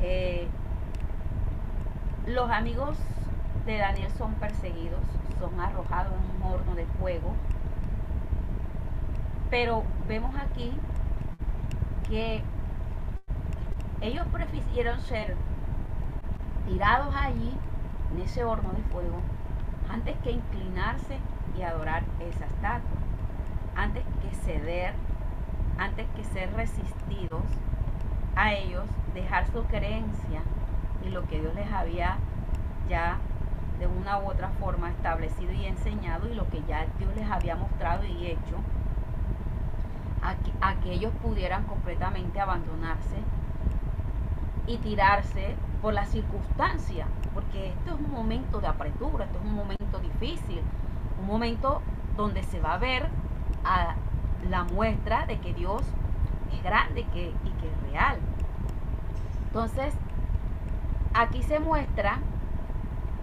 Eh, los amigos de Daniel son perseguidos, son arrojados en un horno de fuego pero vemos aquí que ellos prefirieron ser tirados allí, en ese horno de fuego, antes que inclinarse y adorar esa estatua, antes que ceder, antes que ser resistidos a ellos, dejar su creencia y lo que Dios les había ya de una u otra forma establecido y enseñado y lo que ya Dios les había mostrado y hecho a que, ellos pudieran completamente abandonarse y tirarse por la circunstancia, porque esto es un momento de apretura, esto es un momento difícil, Un momento donde se va a ver a la muestra de que Dios es grande que, y que es real. Entonces, aquí se muestra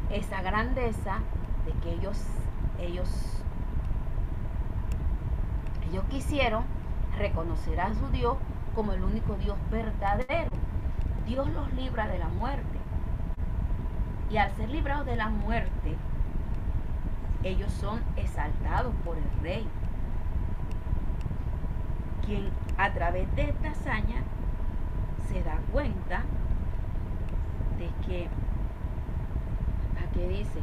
esa grandeza de que ellos, ellos, ellos quisieron reconocer a su Dios como el único Dios verdadero. Dios los libra de la muerte. Y al ser librados de la muerte, ellos son exaltados por el rey, quien a través de esta hazaña se da cuenta de que, aquí dice,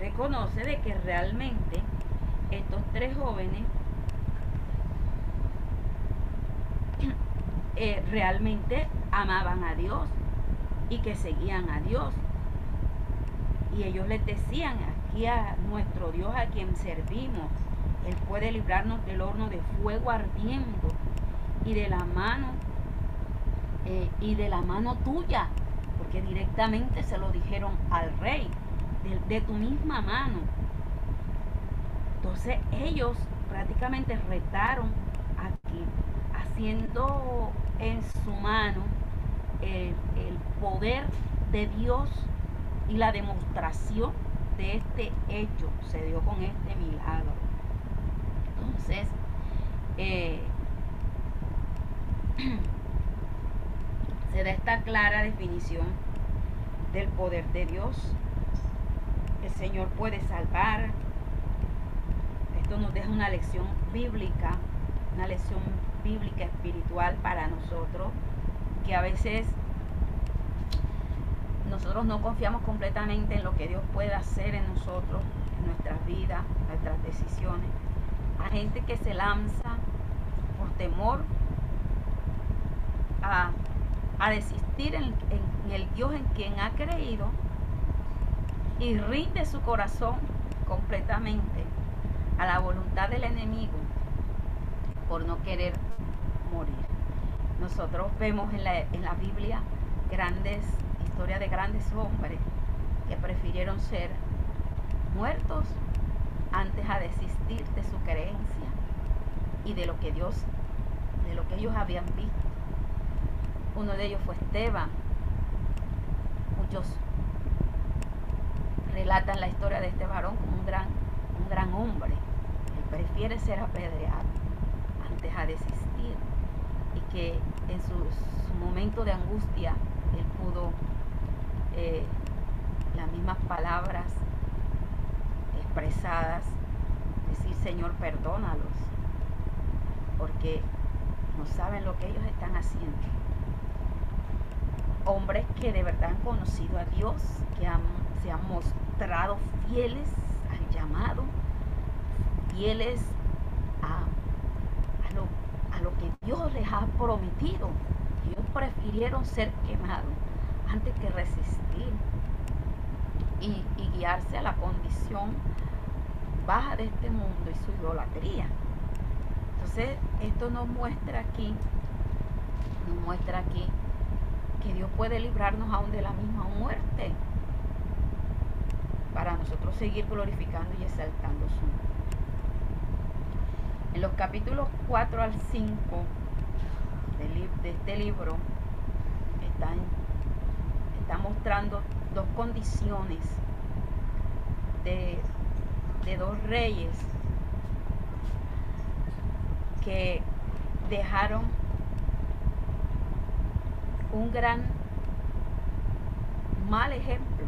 reconoce de que realmente estos tres jóvenes eh, realmente amaban a Dios y que seguían a Dios. Y ellos les decían aquí a nuestro Dios a quien servimos, Él puede librarnos del horno de fuego ardiendo y de la mano eh, y de la mano tuya, porque directamente se lo dijeron al rey, de, tu misma mano. Entonces ellos prácticamente retaron aquí, haciendo en su mano el poder de Dios y la demostración de este hecho se dio con este milagro. Entonces, eh, se da esta clara definición del poder de Dios. El Señor puede salvar. Esto nos deja una lección bíblica, una lección bíblica espiritual para nosotros, que a veces nosotros no confiamos completamente en lo que Dios puede hacer en nosotros, en nuestras vidas, nuestras decisiones. A gente que se lanza por temor a, desistir en, en el Dios en quien ha creído y rinde su corazón completamente a la voluntad del enemigo por no querer morir. Nosotros vemos en la, en la Biblia grandes de grandes hombres que prefirieron ser muertos antes a desistir de su creencia y de lo que Dios, de lo que ellos habían visto. Uno de ellos fue Esteban. Muchos relatan la historia de este varón como un gran, un gran hombre. Él prefiere ser apedreado antes a desistir y que en su, su momento de angustia él pudo eh, las mismas palabras expresadas, decir Señor, perdónalos, porque no saben lo que ellos están haciendo. Hombres que de verdad han conocido a Dios, que se han mostrado fieles al llamado, fieles a, lo, a lo que Dios les ha prometido. Ellos prefirieron ser quemados antes que resistir y, guiarse a la condición baja de este mundo y su idolatría. Entonces, esto nos muestra aquí, nos muestra aquí que Dios puede librarnos aún de la misma muerte para nosotros seguir glorificando y exaltando su nombre. En los capítulos 4 al 5 de, de este libro están está mostrando dos condiciones de, dos reyes que dejaron un gran mal ejemplo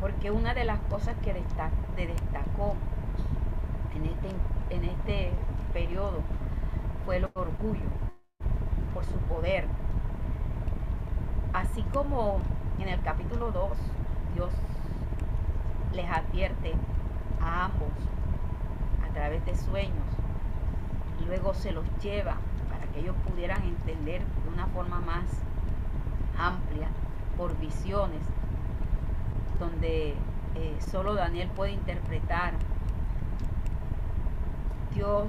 porque una de las cosas que destacó en este, en este periodo fue el orgullo por su poder Así como en el capítulo 2, Dios les advierte a ambos a través de sueños, luego se los lleva para que ellos pudieran entender de una forma más amplia, por visiones, donde eh, solo Daniel puede interpretar. Dios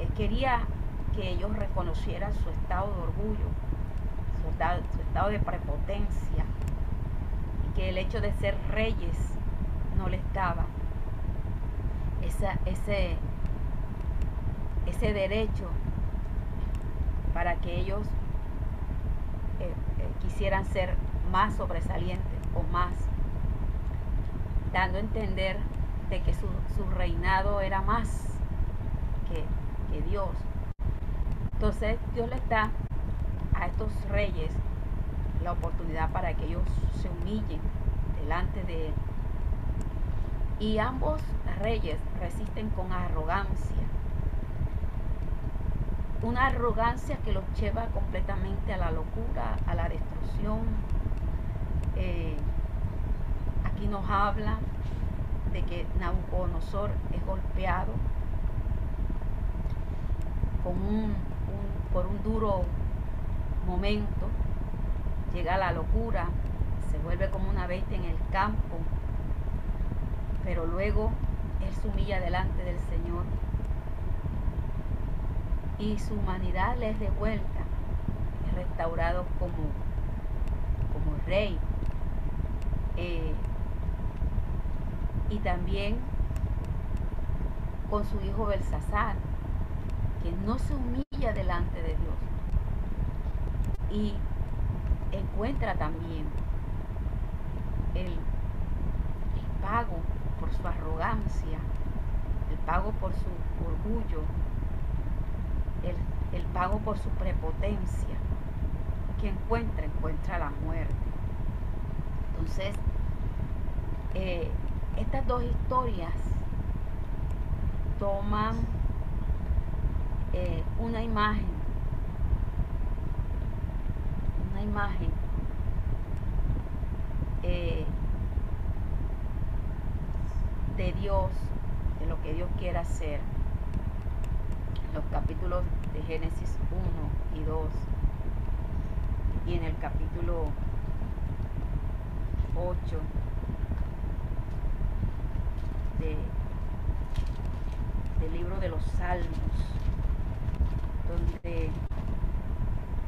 eh, quería que ellos reconocieran su estado de orgullo, su estado, de prepotencia que el hecho de ser reyes no les daba ese, ese derecho para que ellos eh, eh, quisieran ser más sobresalientes o más, dando a entender de que su, su reinado era más que, que Dios. Entonces Dios les da a estos reyes la oportunidad para que ellos se humillen delante de Él. Y ambos reyes resisten con arrogancia. Una arrogancia que los lleva completamente a la locura, a la destrucción. Eh, aquí nos habla de que Nabucodonosor es golpeado con un, por un duro momento, llega la locura, se vuelve como una bestia en el campo, pero luego él se humilla delante del Señor y su humanidad le es devuelta, es restaurado como, como rey. Eh, y también con su hijo Belsasar, que no se humilla delante de Dios. Y encuentra también el, pago por su arrogancia, el pago por su orgullo, el, el pago por su prepotencia. Que encuentra, encuentra la muerte. Entonces, eh, estas dos historias toman eh, una imagen, imagen eh, de Dios, de lo que Dios quiere hacer. Los capítulos de Génesis 1 y 2 y en el capítulo 8 de, del libro de los Salmos, donde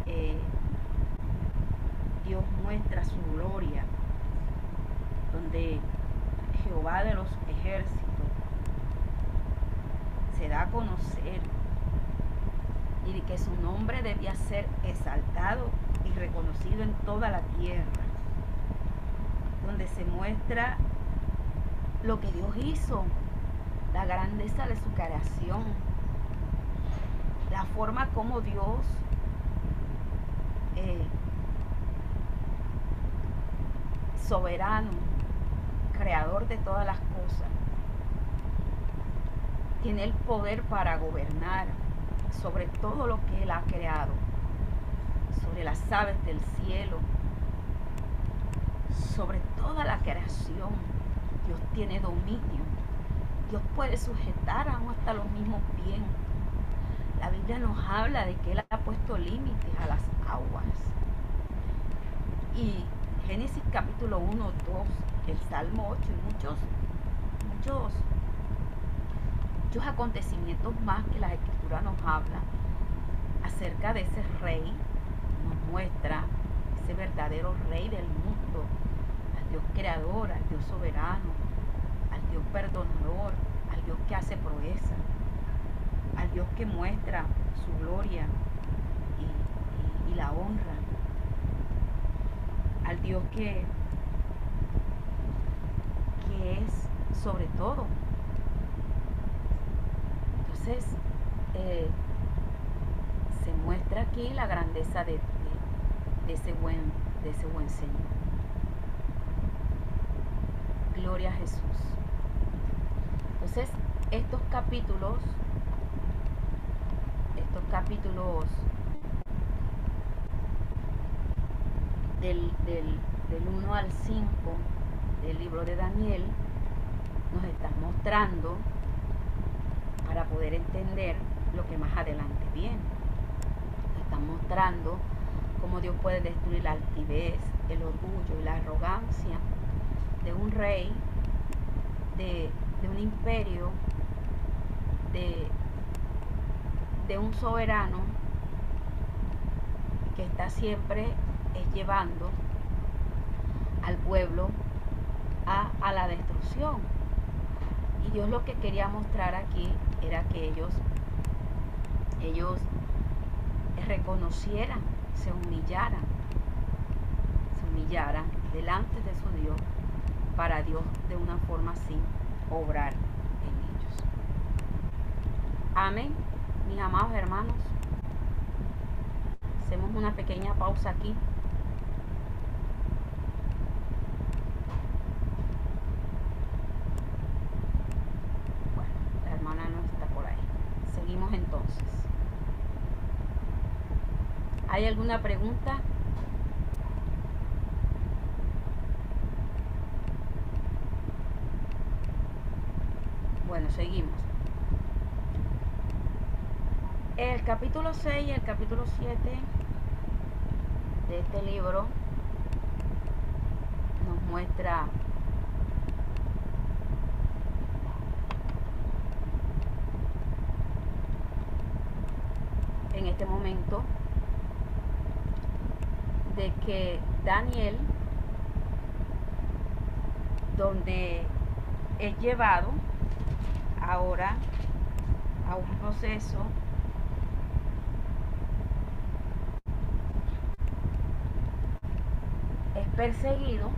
eh, Dios muestra su gloria, donde Jehová de los ejércitos se da a conocer y que su nombre debía ser exaltado y reconocido en toda la tierra, donde se muestra lo que Dios hizo, la grandeza de su creación, la forma como Dios eh, soberano, creador de todas las cosas, tiene el poder para gobernar sobre todo lo que Él ha creado, sobre las aves del cielo, sobre toda la creación. Dios tiene dominio. Dios puede sujetar aún hasta los mismos bien. La Biblia nos habla de que Él ha puesto límites a las aguas. Y Génesis capítulo 1, 2, el Salmo 8 y muchos, muchos, muchos acontecimientos más que la Escritura nos habla acerca de ese rey, nos muestra ese verdadero rey del mundo, al Dios creador, al Dios soberano, al Dios perdonador, al Dios que hace proeza, al Dios que muestra su gloria y, la honra, al Dios que, que es sobre todo. Entonces, eh, se muestra aquí la grandeza de, de, ese buen, de ese buen Señor. Gloria a Jesús. Entonces, estos capítulos, estos capítulos del, del, del 1 al 5 del libro de Daniel nos están mostrando para poder entender lo que más adelante viene. Nos están mostrando cómo Dios puede destruir la altivez, el orgullo y la arrogancia de un rey, de, de un imperio, de, de un soberano que está siempre es llevando al pueblo a, a la destrucción. Y Dios lo que quería mostrar aquí era que ellos, ellos reconocieran, se humillaran, se humillaran delante de su Dios para Dios de una forma así obrar en ellos. Amén, mis amados hermanos. Hacemos una pequeña pausa aquí. Bueno, la hermana no está por ahí. Seguimos entonces. ¿Hay alguna pregunta? Bueno, seguimos. El capítulo 6 y el capítulo 7 de este libro nos muestra en este momento de que Daniel, donde es llevado ahora a un proceso es perseguido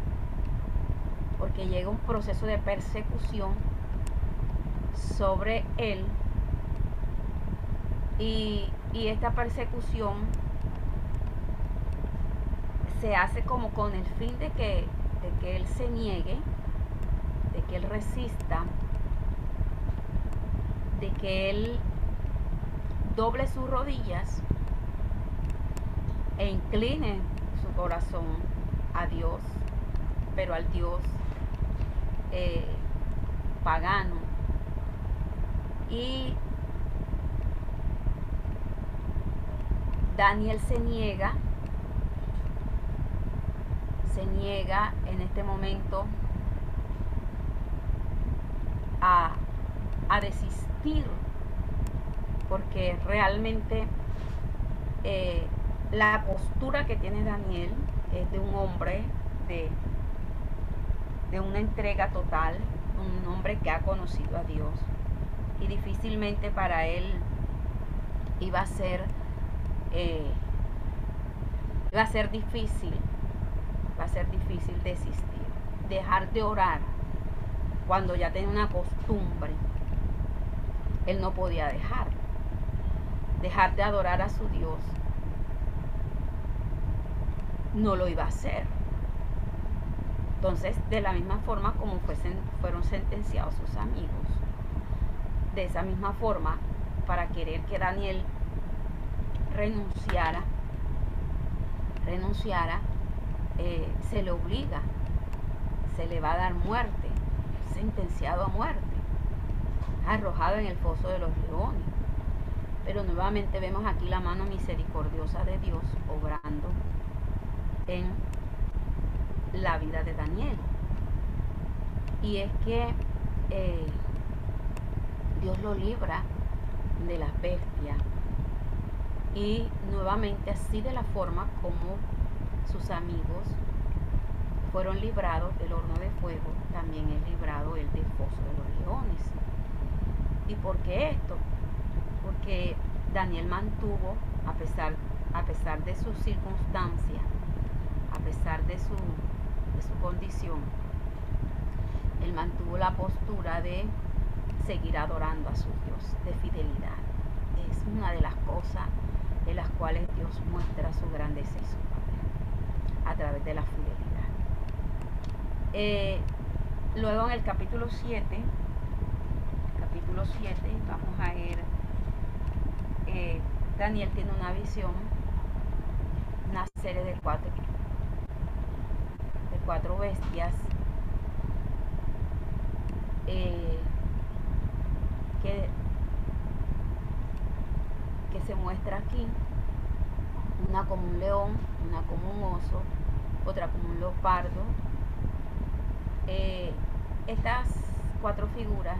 porque llega un proceso de persecución sobre él y, y esta persecución se hace como con el fin de que, de que él se niegue, de que él resista, de que él doble sus rodillas e incline su corazón a Dios, pero al Dios eh, pagano. Y Daniel se niega, se niega en este momento a, a desistir, porque realmente eh, la postura que tiene Daniel es de un hombre de, de una entrega total, un hombre que ha conocido a Dios. Y difícilmente para él iba a ser eh, va a ser difícil, va a ser difícil desistir, dejar de orar cuando ya tenía una costumbre. Él no podía dejar, dejar de adorar a su Dios. No lo iba a hacer. Entonces, de la misma forma como fueron sentenciados sus amigos, de esa misma forma, para querer que Daniel renunciara, renunciara, eh, se le obliga, se le va a dar muerte, sentenciado a muerte, arrojado en el foso de los leones. Pero nuevamente vemos aquí la mano misericordiosa de Dios obrando en la vida de Daniel. Y es que eh, Dios lo libra de las bestias, y nuevamente así de la forma como sus amigos fueron librados del horno de fuego, también es librado el del foso de los leones. ¿Y por qué esto? Porque Daniel mantuvo, a pesar, a pesar de su circunstancia, a pesar de su, de su condición, él mantuvo la postura de seguir adorando a su Dios, de fidelidad. Es una de las cosas de las cuales Dios muestra su grandeza y su poder a través de la fidelidad. Eh, luego en el capítulo 7, capítulo 7, vamos a ver, eh, Daniel tiene una visión, una serie de cuatro, cuatro bestias eh, que se muestra aquí, una como un león, una como un oso, otra como un leopardo. Eh, estas cuatro figuras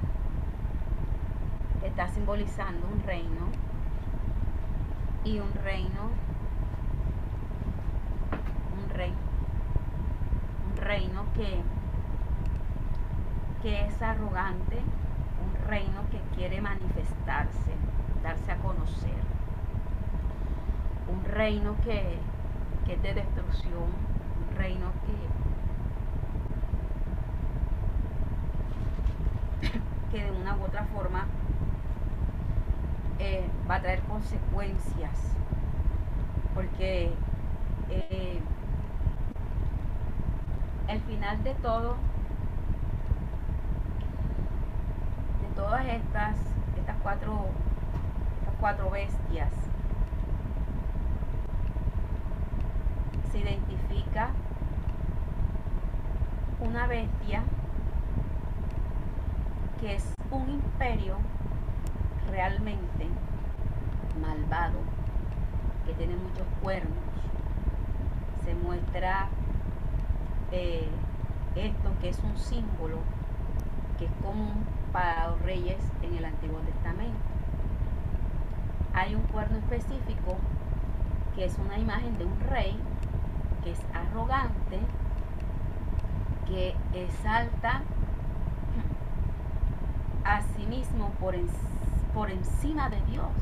está simbolizando un reino y un reino, un rey, un reino que, es arrogante, un reino que quiere manifestarse, darse a conocer, un reino que, que es de destrucción, un reino que, que de una u otra forma eh, va a traer consecuencias, porque eh, el final de todo, de todas estas, estas cuatro, estas cuatro bestias, se identifica una bestia que es un imperio realmente malvado, que tiene muchos cuernos. Se muestra esto que es un símbolo que es común para los reyes en el Antiguo Testamento. Hay un cuerno específico que es una imagen de un rey que es arrogante, que exalta a sí mismo por, por encima de Dios.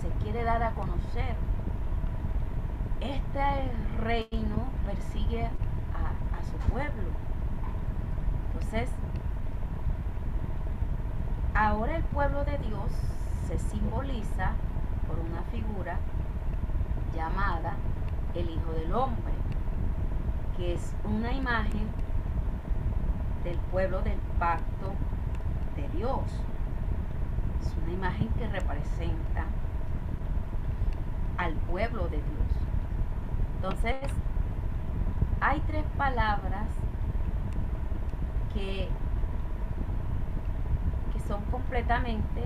Se quiere dar a conocer. Este reino persigue pueblo. Entonces, ahora el pueblo de Dios se simboliza por una figura llamada el Hijo del Hombre, que es una imagen del pueblo del pacto de Dios. Es una imagen que representa al pueblo de Dios. Entonces, hay tres palabras que, que son completamente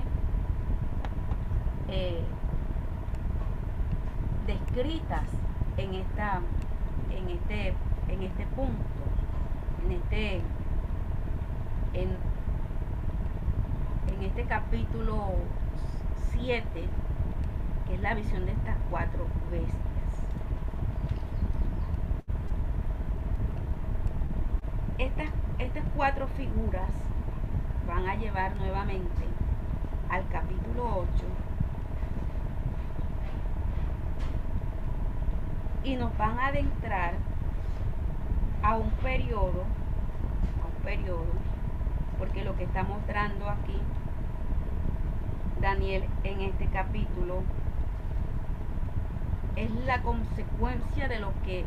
eh, descritas en esta en este en este punto en este en, en este capítulo 7 que es la visión de estas cuatro bestias estas, estas cuatro figuras van a llevar nuevamente al capítulo 8 y nos van a adentrar a un periodo, a un periodo, porque lo que está mostrando aquí Daniel en este capítulo es la consecuencia de lo que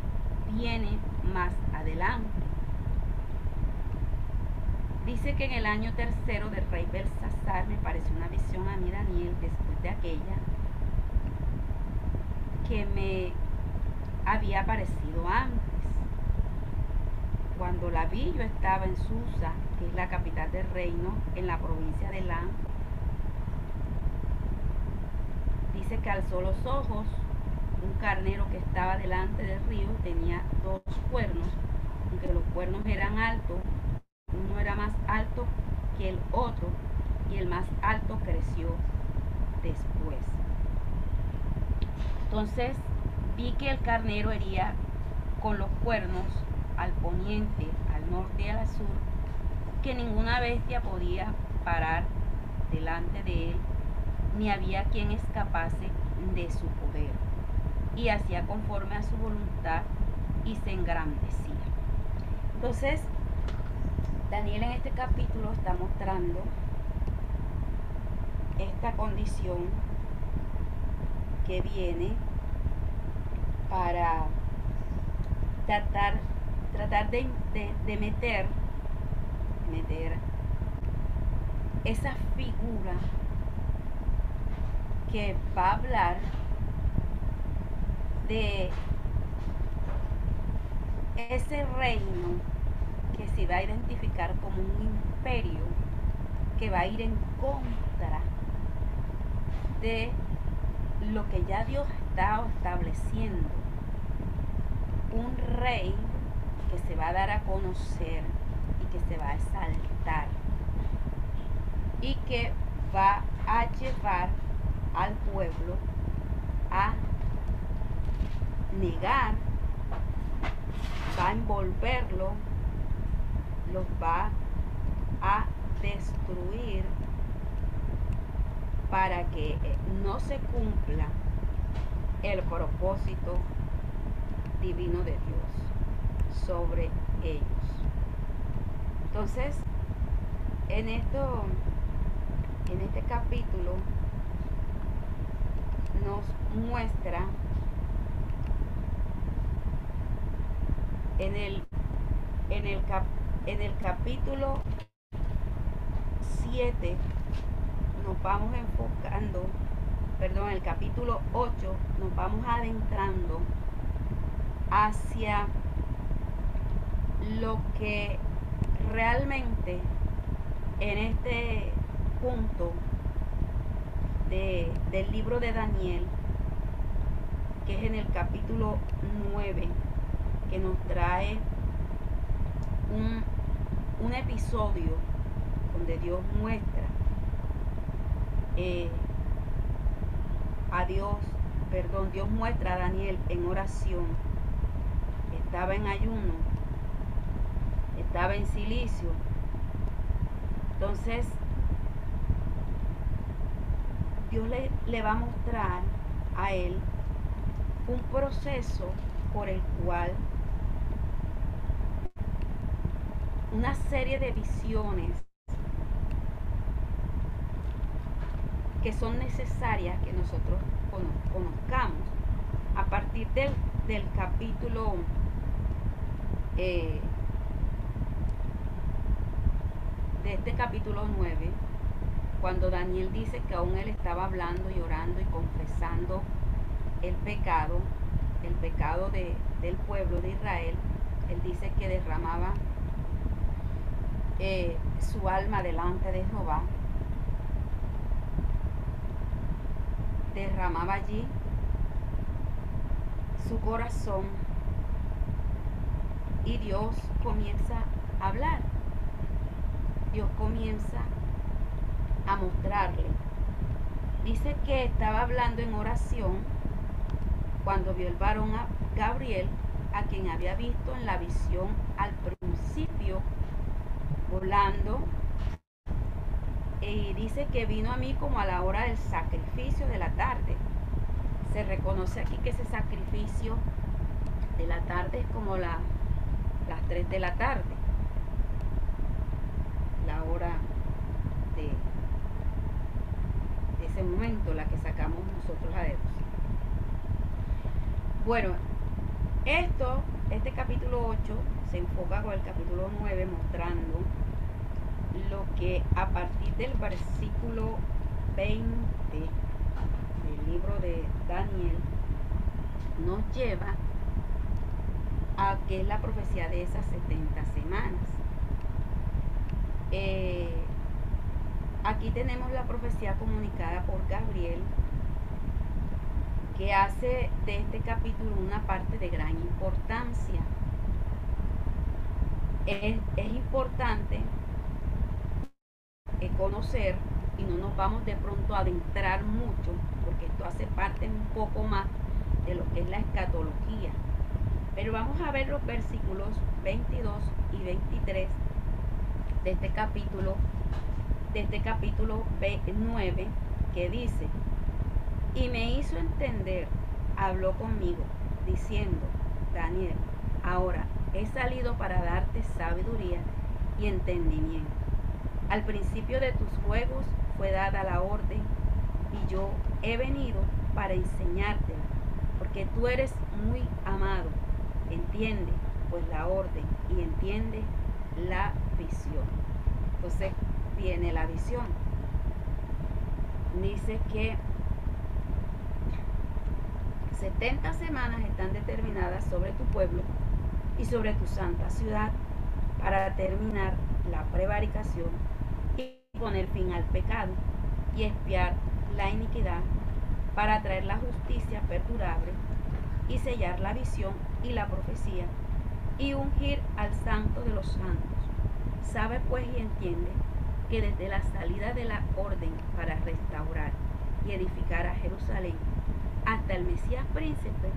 viene más adelante. Dice que en el año tercero del rey Belsasar me pareció una visión a mí, Daniel, después de aquella, que me había aparecido antes. Cuando la vi, yo estaba en Susa, que es la capital del reino, en la provincia de Lan. Dice que alzó los ojos, un carnero que estaba delante del río tenía dos cuernos, aunque los cuernos eran altos, alto que el otro y el más alto creció después. Entonces vi que el carnero hería con los cuernos al poniente, al norte y al sur, que ninguna bestia podía parar delante de él, ni había quien escapase de su poder. Y hacía conforme a su voluntad y se engrandecía. Entonces, Daniel en este capítulo está mostrando esta condición que viene para tratar, tratar de, de meter, meter esa figura que va a hablar de ese reino que se va a identificar como un imperio que va a ir en contra de lo que ya Dios está estableciendo. Un rey que se va a dar a conocer y que se va a exaltar y que va a llevar al pueblo a negar, va a envolverlo los va a destruir para que no se cumpla el propósito divino de Dios sobre ellos. Entonces, en esto, en este capítulo, nos muestra en el, en el, en el capítulo 7 nos vamos enfocando, perdón, el capítulo 8 nos vamos adentrando hacia lo que realmente en este punto de, del libro de Daniel, que es en el capítulo 9, que nos trae un, un episodio donde Dios muestra eh, a Dios, perdón, Dios muestra a Daniel en oración. Estaba en ayuno, estaba en silicio. Entonces, Dios le, le va a mostrar a él un proceso por el cual una serie de visiones que son necesarias que nosotros conozcamos. A partir del, del capítulo eh, de este capítulo 9, cuando Daniel dice que aún él estaba hablando y orando y confesando el pecado, el pecado de, del pueblo de Israel, él dice que derramaba eh, su alma delante de Jehová derramaba allí su corazón y Dios comienza a hablar. Dios comienza a mostrarle. Dice que estaba hablando en oración cuando vio el varón a Gabriel, a quien había visto en la visión al principio, volando y dice que vino a mí como a la hora del sacrificio de la tarde. Se reconoce aquí que ese sacrificio de la tarde es como la, las 3 de la tarde, la hora de, ese momento, la que sacamos nosotros a dedos. Bueno, esto, este capítulo 8 se enfoca con el capítulo 9 mostrando lo que a partir del versículo 20 del libro de Daniel nos lleva a que es la profecía de esas 70 semanas. Eh, aquí tenemos la profecía comunicada por Gabriel que hace de este capítulo una parte de gran importancia. Es, es importante conocer y no nos vamos de pronto a adentrar mucho, porque esto hace parte un poco más de lo que es la escatología. Pero vamos a ver los versículos 22 y 23 de este capítulo, de este capítulo 9, que dice, y me hizo entender, habló conmigo, diciendo, Daniel, ahora he salido para darte sabiduría y entendimiento al principio de tus juegos fue dada la orden y yo he venido para enseñártela, porque tú eres muy amado. Entiende pues la orden y entiende la visión. Entonces viene la visión. Dice que 70 semanas están determinadas sobre tu pueblo y sobre tu santa ciudad para terminar la prevaricación poner fin al pecado y espiar la iniquidad para traer la justicia perdurable y sellar la visión y la profecía y ungir al santo de los santos. Sabe pues y entiende que desde la salida de la orden para restaurar y edificar a Jerusalén hasta el Mesías príncipe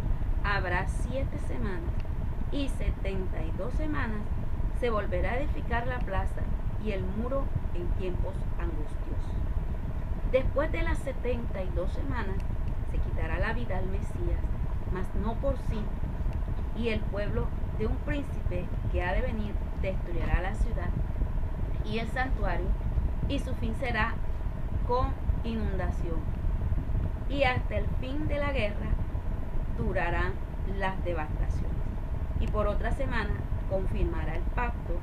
habrá siete semanas y setenta y dos semanas se volverá a edificar la plaza y el muro en tiempos angustiosos. Después de las 72 semanas se quitará la vida al Mesías, mas no por sí, y el pueblo de un príncipe que ha de venir destruirá la ciudad y el santuario, y su fin será con inundación. Y hasta el fin de la guerra durarán las devastaciones. Y por otra semana confirmará el pacto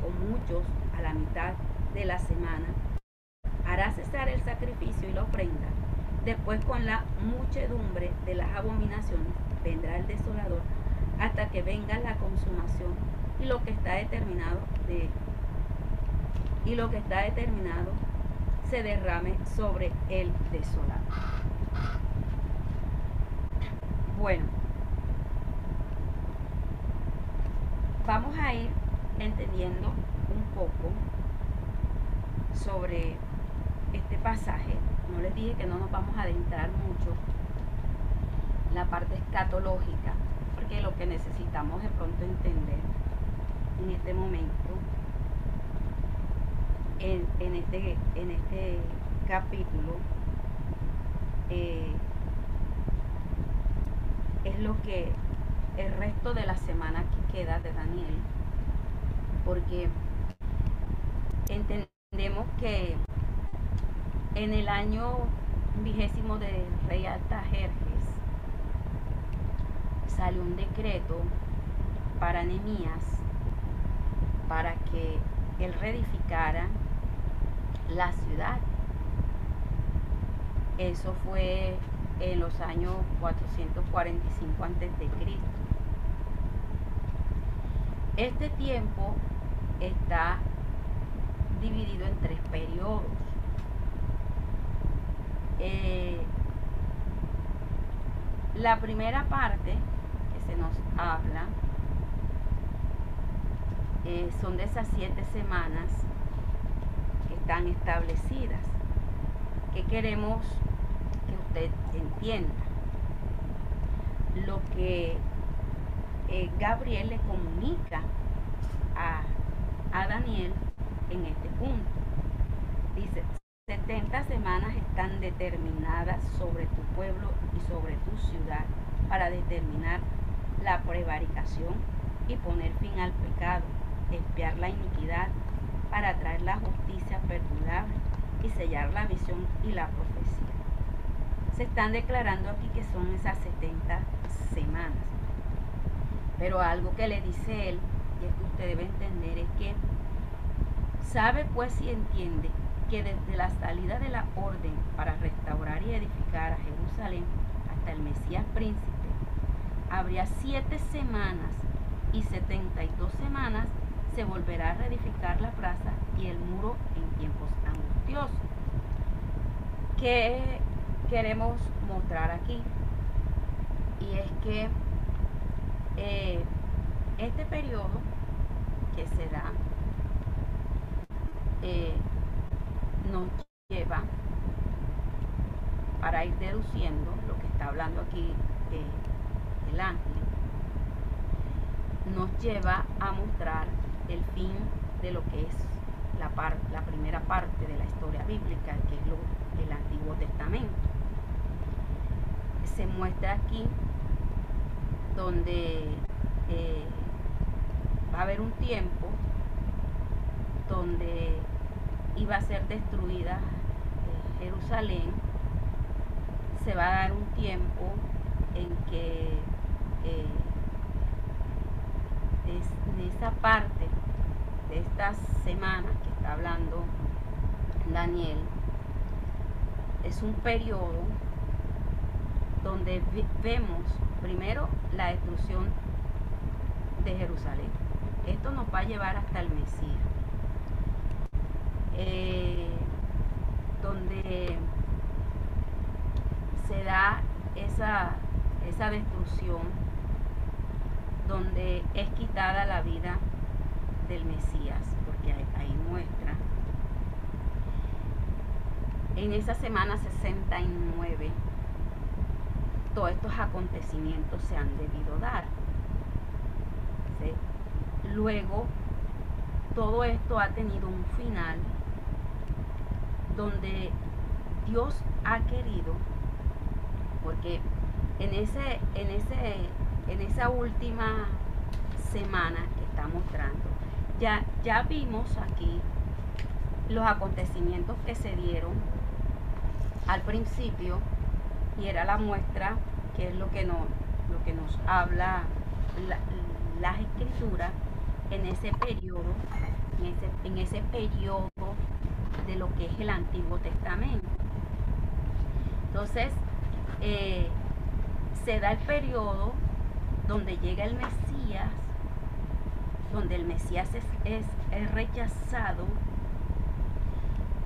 con muchos a la mitad de la semana. Hará cesar el sacrificio y la ofrenda. Después con la muchedumbre de las abominaciones vendrá el desolador hasta que venga la consumación y lo que está determinado de y lo que está determinado se derrame sobre el desolado. Bueno, vamos a ir entendiendo poco sobre este pasaje. No les dije que no nos vamos a adentrar mucho la parte escatológica, porque lo que necesitamos de pronto entender en este momento, en, este, este capítulo, eh, es lo que el resto de la semana que queda de Daniel, porque entendemos que en el año vigésimo del rey Altajerjes salió un decreto para Nehemías para que él reedificara la ciudad. Eso fue en los años 445 a.C. Este tiempo está dividido en tres periodos. Eh, la primera parte que se nos habla eh, son de esas siete semanas que están establecidas. que queremos que usted entienda? Lo que eh, Gabriel le comunica a, a Daniel en este punto. Dice, 70 semanas están determinadas sobre tu pueblo y sobre tu ciudad para determinar la prevaricación y poner fin al pecado, espiar la iniquidad, para traer la justicia perdurable y sellar la visión y la profecía. Se están declarando aquí que son esas 70 semanas. Pero algo que le dice él, y es que usted debe entender, es que sabe pues y entiende que desde la salida de la orden para restaurar y edificar a Jerusalén hasta el Mesías príncipe, habría siete semanas y setenta y dos semanas se volverá a reedificar la plaza y el muro en tiempos angustiosos. ¿Qué queremos mostrar aquí? Y es que eh, este periodo que se da eh, nos lleva para ir deduciendo lo que está hablando aquí eh, el ángel nos lleva a mostrar el fin de lo que es la, la primera parte de la historia bíblica, que es el Antiguo Testamento. Se muestra aquí donde eh, va a haber un tiempo donde iba a ser destruida eh, Jerusalén, se va a dar un tiempo en que eh, en esa parte de estas semanas que está hablando Daniel, es un periodo donde vemos primero la destrucción de Jerusalén. Esto nos va a llevar hasta el Mesías. Eh, donde se da esa, esa destrucción, donde es quitada la vida del Mesías, porque ahí, muestra. En esa semana 69, todos estos acontecimientos se han debido dar. Luego todo esto ha tenido un final donde Dios ha querido, porque en ese, en ese, en esa última semana que está mostrando, ya, ya vimos aquí los acontecimientos que se dieron al principio y era la muestra que es lo que nos, lo que nos habla las escrituras en ese periodo, en ese, en ese periodo de lo que es el Antiguo Testamento. Entonces, eh, se da el periodo donde llega el Mesías, donde el Mesías es, es, rechazado,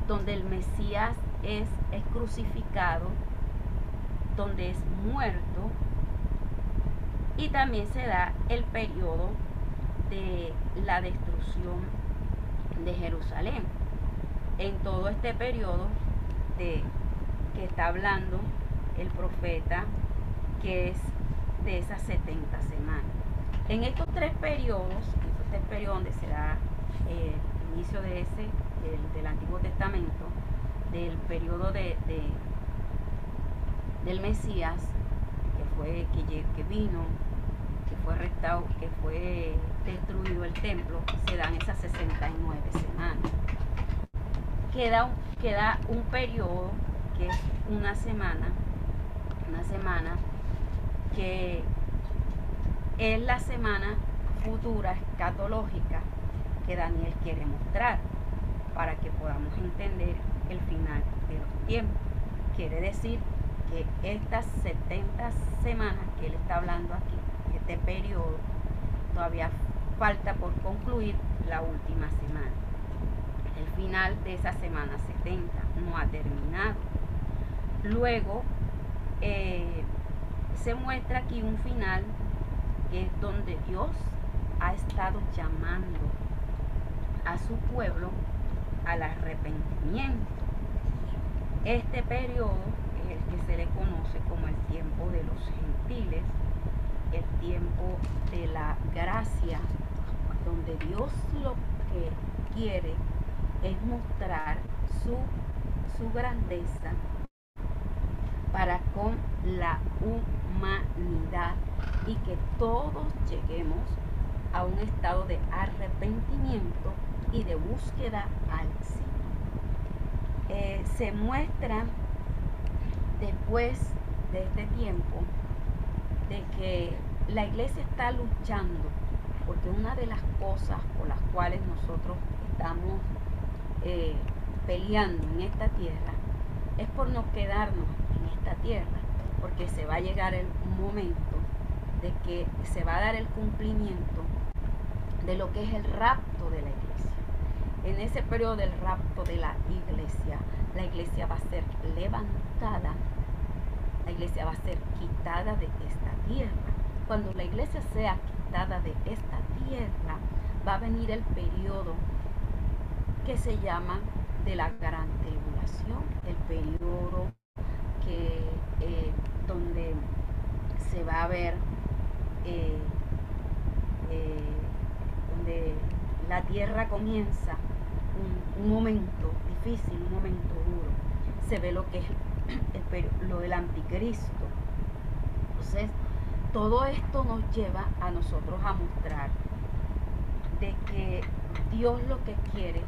donde el Mesías es, es crucificado, donde es muerto, y también se da el periodo de la destrucción de Jerusalén. En todo este periodo de que está hablando el profeta, que es de esas 70 semanas. En estos tres periodos, en estos tres periodos donde se da eh, el inicio de ese, del, Antiguo Testamento, del periodo de, del Mesías, que fue que, que vino fue restaurado, que fue destruido el templo, se dan esas 69 semanas. Queda, queda un periodo que es una semana, una semana que es la semana futura escatológica que Daniel quiere mostrar para que podamos entender el final de los tiempos. Quiere decir que estas 70 semanas que él está hablando aquí este periodo, todavía falta por concluir la última semana. El final de esa semana 70 no ha terminado. Luego eh, se muestra aquí un final que es donde Dios ha estado llamando a su pueblo al arrepentimiento. Este periodo es el que se le conoce como el tiempo de los gentiles el tiempo de la gracia, donde Dios lo que quiere es mostrar su, su grandeza para con la humanidad y que todos lleguemos a un estado de arrepentimiento y de búsqueda al Señor. Eh, se muestra después de este tiempo de que la iglesia está luchando, porque una de las cosas por las cuales nosotros estamos eh, peleando en esta tierra es por no quedarnos en esta tierra, porque se va a llegar el momento de que se va a dar el cumplimiento de lo que es el rapto de la iglesia. En ese periodo del rapto de la iglesia, la iglesia va a ser levantada la iglesia va a ser quitada de esta tierra. Cuando la iglesia sea quitada de esta tierra, va a venir el periodo que se llama de la gran tribulación, el periodo que eh, donde se va a ver eh, eh, donde la tierra comienza un, un momento difícil, un momento duro. Se ve lo que es lo del anticristo. Entonces, todo esto nos lleva a nosotros a mostrar de que Dios lo que quiere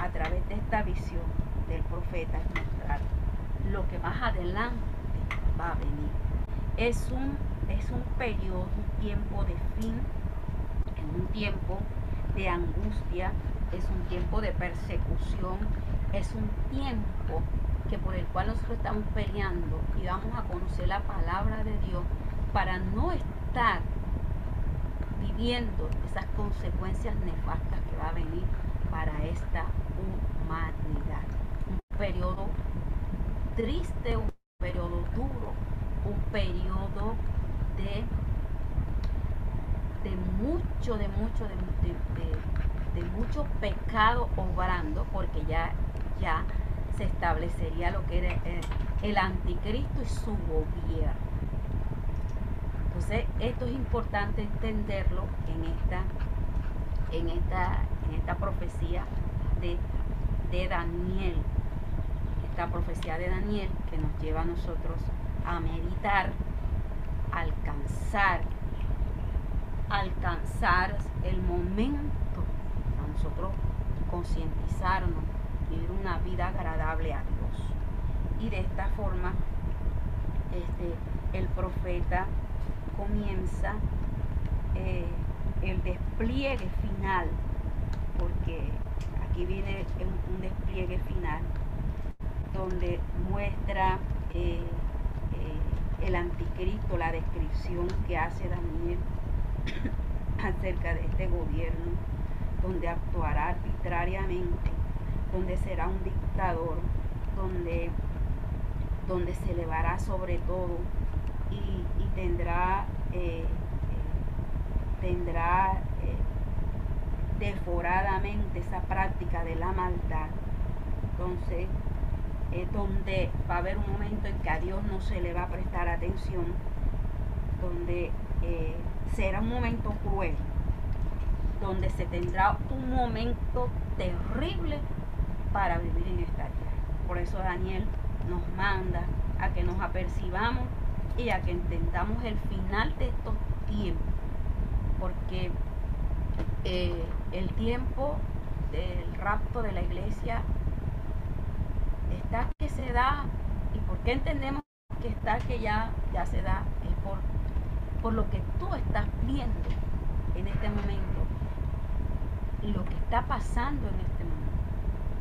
a través de esta visión del profeta es mostrar lo que más adelante va a venir. Es un, es un periodo, un tiempo de fin, es un tiempo de angustia, es un tiempo de persecución, es un tiempo que por el cual nosotros estamos peleando y vamos a conocer la palabra de Dios para no estar viviendo esas consecuencias nefastas que va a venir para esta humanidad. Un periodo triste, un periodo duro, un periodo de, de mucho, de mucho, de, mucho pecado obrando, porque ya, ya se establecería lo que era el, anticristo y su gobierno. Entonces, esto es importante entenderlo en esta, en esta, en esta profecía de, Daniel. Esta profecía de Daniel que nos lleva a nosotros a meditar, alcanzar, alcanzar el momento a nosotros concientizarnos, vivir una vida agradable a Dios. Y de esta forma, este, el profeta comienza eh, el despliegue final, porque aquí viene un, despliegue final donde muestra eh, eh, el anticristo, la descripción que hace Daniel acerca de este gobierno, donde actuará arbitrariamente, donde será un dictador, donde, donde se elevará sobre todo y, tendrá, eh, tendrá eh, devoradamente esa práctica de la maldad. Entonces, es donde va a haber un momento en que a Dios no se le va a prestar atención, donde será un momento cruel, donde se tendrá un momento terrible para vivir en esta tierra. Por eso Daniel nos manda a que nos apercibamos y a que entendamos el final de estos tiempos. Porque eh, el tiempo del rapto de la iglesia está que se da. ¿Y por qué entendemos que está que ya, ya se da? Es por, por lo que tú estás viendo en este momento y lo que está pasando en este momento.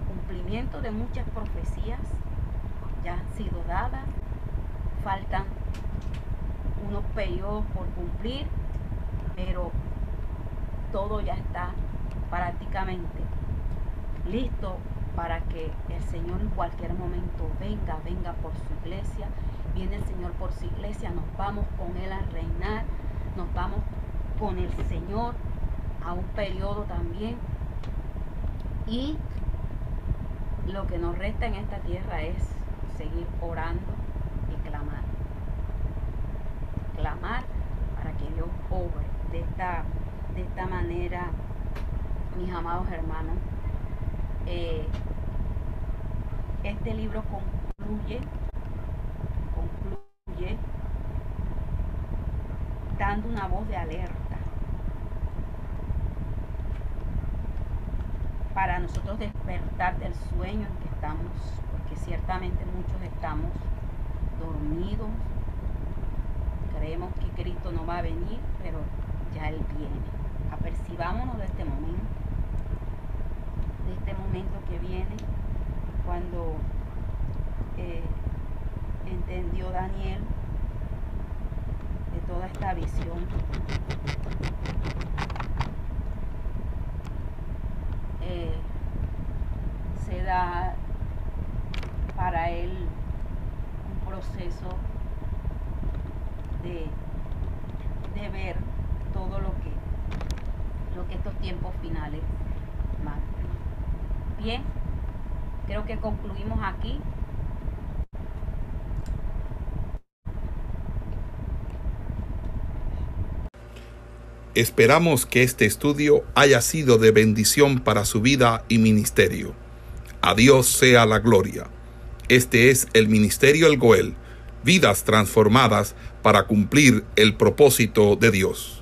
Cumplimiento de muchas profecías ya han sido dadas, faltan unos periodos por cumplir, pero todo ya está prácticamente listo para que el Señor en cualquier momento venga, venga por su iglesia. Viene el Señor por su iglesia, nos vamos con Él a reinar, nos vamos con el Señor a un periodo también. Y lo que nos resta en esta tierra es seguir orando y clamar clamar para que Dios obre de esta, de esta manera, mis amados hermanos. Eh, este libro concluye, concluye dando una voz de alerta para nosotros despertar del sueño en que estamos, porque ciertamente muchos estamos dormidos, Creemos que Cristo no va a venir, pero ya Él viene. Apercibámonos de este momento, de este momento que viene, cuando eh, entendió Daniel de toda esta visión. Eh, se da para él un proceso de, ver todo lo que, lo que estos tiempos finales marcan. Bien, creo que concluimos aquí. Esperamos que este estudio haya sido de bendición para su vida y ministerio. A Dios sea la gloria. Este es el Ministerio El Goel, vidas transformadas para cumplir el propósito de Dios.